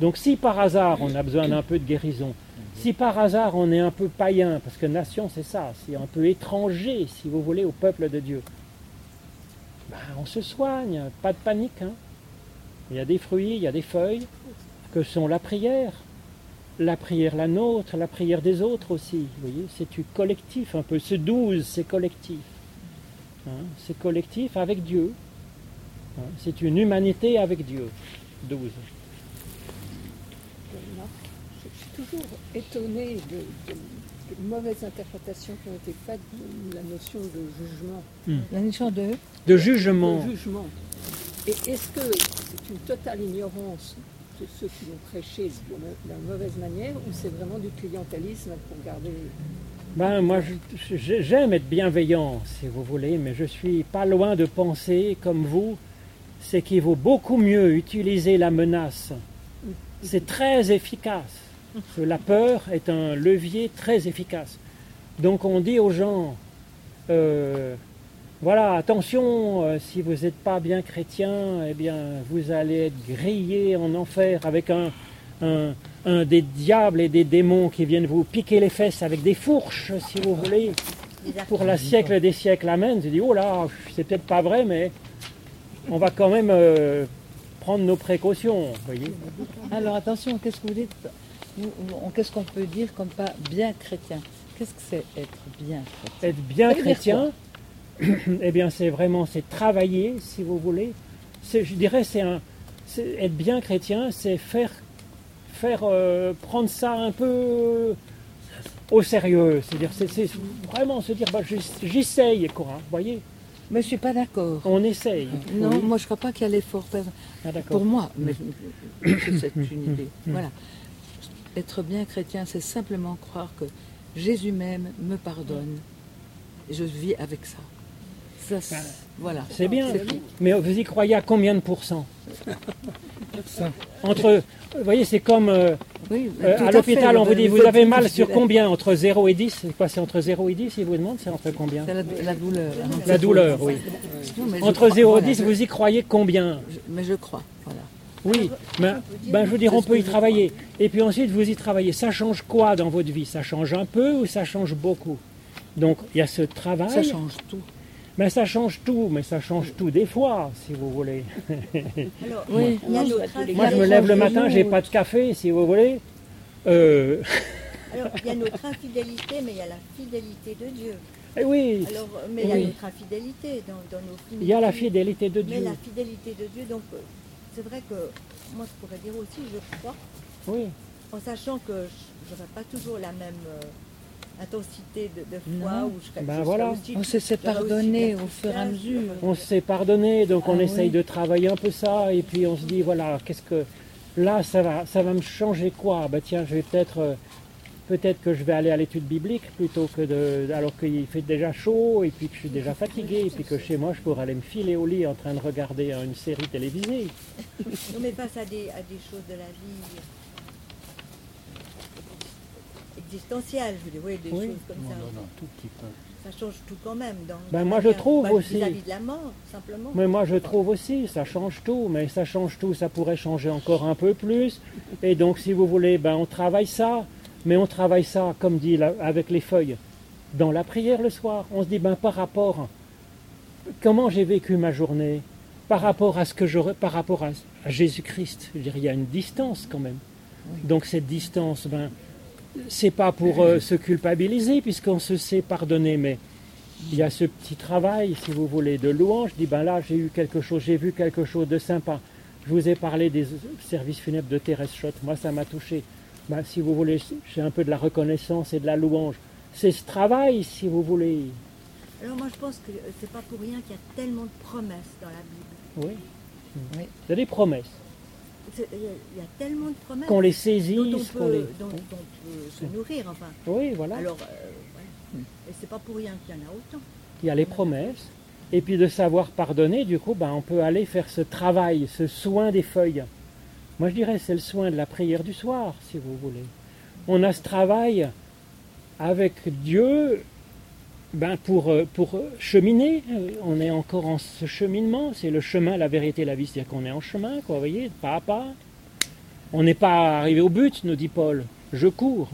Donc si par hasard on a besoin d'un peu de guérison, si par hasard on est un peu païen, parce que nation c'est ça, c'est un peu étranger, si vous voulez, au peuple de Dieu, ben, on se soigne, pas de panique. Hein. Il y a des fruits, il y a des feuilles, que sont la prière, la prière la nôtre, la prière des autres aussi. Vous voyez, c'est du collectif un peu. Ce 12, c'est collectif. Hein, c'est collectif avec Dieu. Hein, c'est une humanité avec Dieu. 12 toujours étonnée de, de- de mauvaises interprétations qui ont été faites de la notion de jugement. La notion de De jugement. De jugement. Et est-ce que c'est une totale ignorance de ceux qui l'ont prêché de la mauvaise manière ou c'est vraiment du clientélisme pour garder. Ben, moi, j'aime être bienveillant, si vous voulez, mais je suis pas loin de penser, comme vous, c'est qu'il vaut beaucoup mieux utiliser la menace. C'est très efficace. La peur est un levier très efficace. Donc on dit aux gens, euh, voilà, attention, euh, si vous n'êtes pas bien chrétien, eh bien, vous allez être grillé en enfer avec un, un, un des diables et des démons qui viennent vous piquer les fesses avec des fourches, si vous voulez, pour la siècle des siècles. Amen. Je dis, oh là, c'est peut-être pas vrai, mais on va quand même euh, prendre nos précautions, vous voyez. Alors attention, qu'est-ce que vous dites? Qu'est-ce qu'on peut dire comme pas bien chrétien? Qu'est-ce que c'est être bien chrétien? Être bien chrétien, [CLEARS THROAT] eh bien c'est vraiment c'est travailler, si vous voulez. Je dirais c'est un être bien chrétien, c'est faire faire euh, prendre ça un peu au sérieux. C'est-à-dire c'est c'est vraiment se dire bah, j'ess- j'essaye quoi. Vous voyez, Mais je suis pas d'accord. on essaye. Non, Oui. moi je crois pas qu'il y a l'effort. Ah. Pour moi, mais c'est une idée. Voilà. Être bien chrétien, c'est simplement croire que Jésus même me pardonne. Et je vis avec ça. Ça, c'est- voilà. C'est bien. Mais vous y croyez à combien de pourcents Entre, vous voyez, c'est comme euh, Oui, Euh, à l'hôpital, fait, on vous dit, vous avez mal sur combien Entre 0 et 10 C'est quoi C'est entre 0 et 10 Ils vous demandent C'est entre combien C'est la, la douleur. La douleur, oui. Non, Entre crois- 0 et voilà, 10, je- vous y croyez combien je- Mais je crois, voilà. Oui, ben, ben, je veux dire, on peut y travailler. Et puis ensuite, vous y travaillez. Ça change quoi dans votre vie? Ça change un peu ou ça change beaucoup? Donc, il y a ce travail. Ça change tout. Mais ça change tout, mais ça change tout des fois, si vous voulez. Alors, Oui. les Moi, je me infidélité- lève le matin, j'ai pas de café, si vous voulez. Euh, Alors, il y a [LAUGHS] notre infidélité, mais il y a la fidélité de Dieu. Eh oui, Alors, mais il y a notre infidélité dans, dans nos films. il y a la fidélité de Mais Dieu. la fidélité de Dieu, donc euh, c'est vrai que moi je pourrais dire aussi, je crois, Oui. en sachant que je n'aurai pas toujours la même euh, intensité de, de foi, je Ben je voilà. aussi- On se s'est pardonné au fur et à mesure. On s'est pardonné, donc on Ah essaye oui. de travailler un peu ça, et puis on se dit voilà, qu'est-ce que là ça va, ça va me changer quoi? Bah tiens, je vais peut-être, euh, peut-être que je vais aller à l'étude biblique plutôt que de, alors qu'il fait déjà chaud et puis que je suis déjà fatigué, et puis que chez moi je pourrais aller me filer au lit en train de regarder euh, une série télévisée. [LAUGHS] Non, mais face à des, à des choses de la vie existentielles, je veux dire, oui, des Oui. choses comme ça. tout petit peu. Ça change tout quand même. Dans, Ben, moi, je trouve aussi. Vis-à-vis de la mort, simplement. Mais moi je trouve aussi, ça change tout, mais ça change tout, ça pourrait changer encore un peu plus. Et donc si vous voulez, ben on travaille ça, mais on travaille ça, comme dit là, avec les feuilles, dans la prière le soir. On se dit, ben par rapport, comment j'ai vécu ma journée, par rapport à ce que j'aurais, par rapport à, à Jésus-Christ. Je il y a une distance quand même. Donc cette distance, ben, c'est pas pour euh, se culpabiliser puisqu'on se sait pardonner, mais il y a ce petit travail, si vous voulez, de louange. Je dis, ben là, j'ai eu quelque chose, j'ai vu quelque chose de sympa. Je vous ai parlé des services funèbres de Thérèse Schott. Moi, ça m'a touché. Ben, si vous voulez, j'ai un peu de la reconnaissance et de la louange. C'est ce travail, si vous voulez. Alors moi je pense que c'est pas pour rien qu'il y a tellement de promesses dans la Bible. Oui. Oui. Il y a des promesses. C'est- Il y, a, il y a tellement de promesses Qu'on les dont on saisisse, qu'on peut, les... dont- dont on peut se nourrir, enfin. Oui, voilà. Alors, euh, voilà. Et c'est pas pour rien qu'il y en a autant. Il y a les promesses. Et puis de savoir pardonner, du coup, ben, on peut aller faire ce travail, ce soin des feuilles. Moi, je dirais, c'est le soin de la prière du soir, si vous voulez. On a ce travail avec Dieu ben, pour, euh, pour cheminer. Euh, On est encore en ce cheminement. C'est le chemin, la vérité, la vie. C'est-à-dire qu'on est en chemin, quoi, vous voyez, pas à pas. On n'est pas arrivé au but, nous dit Paul. Je cours.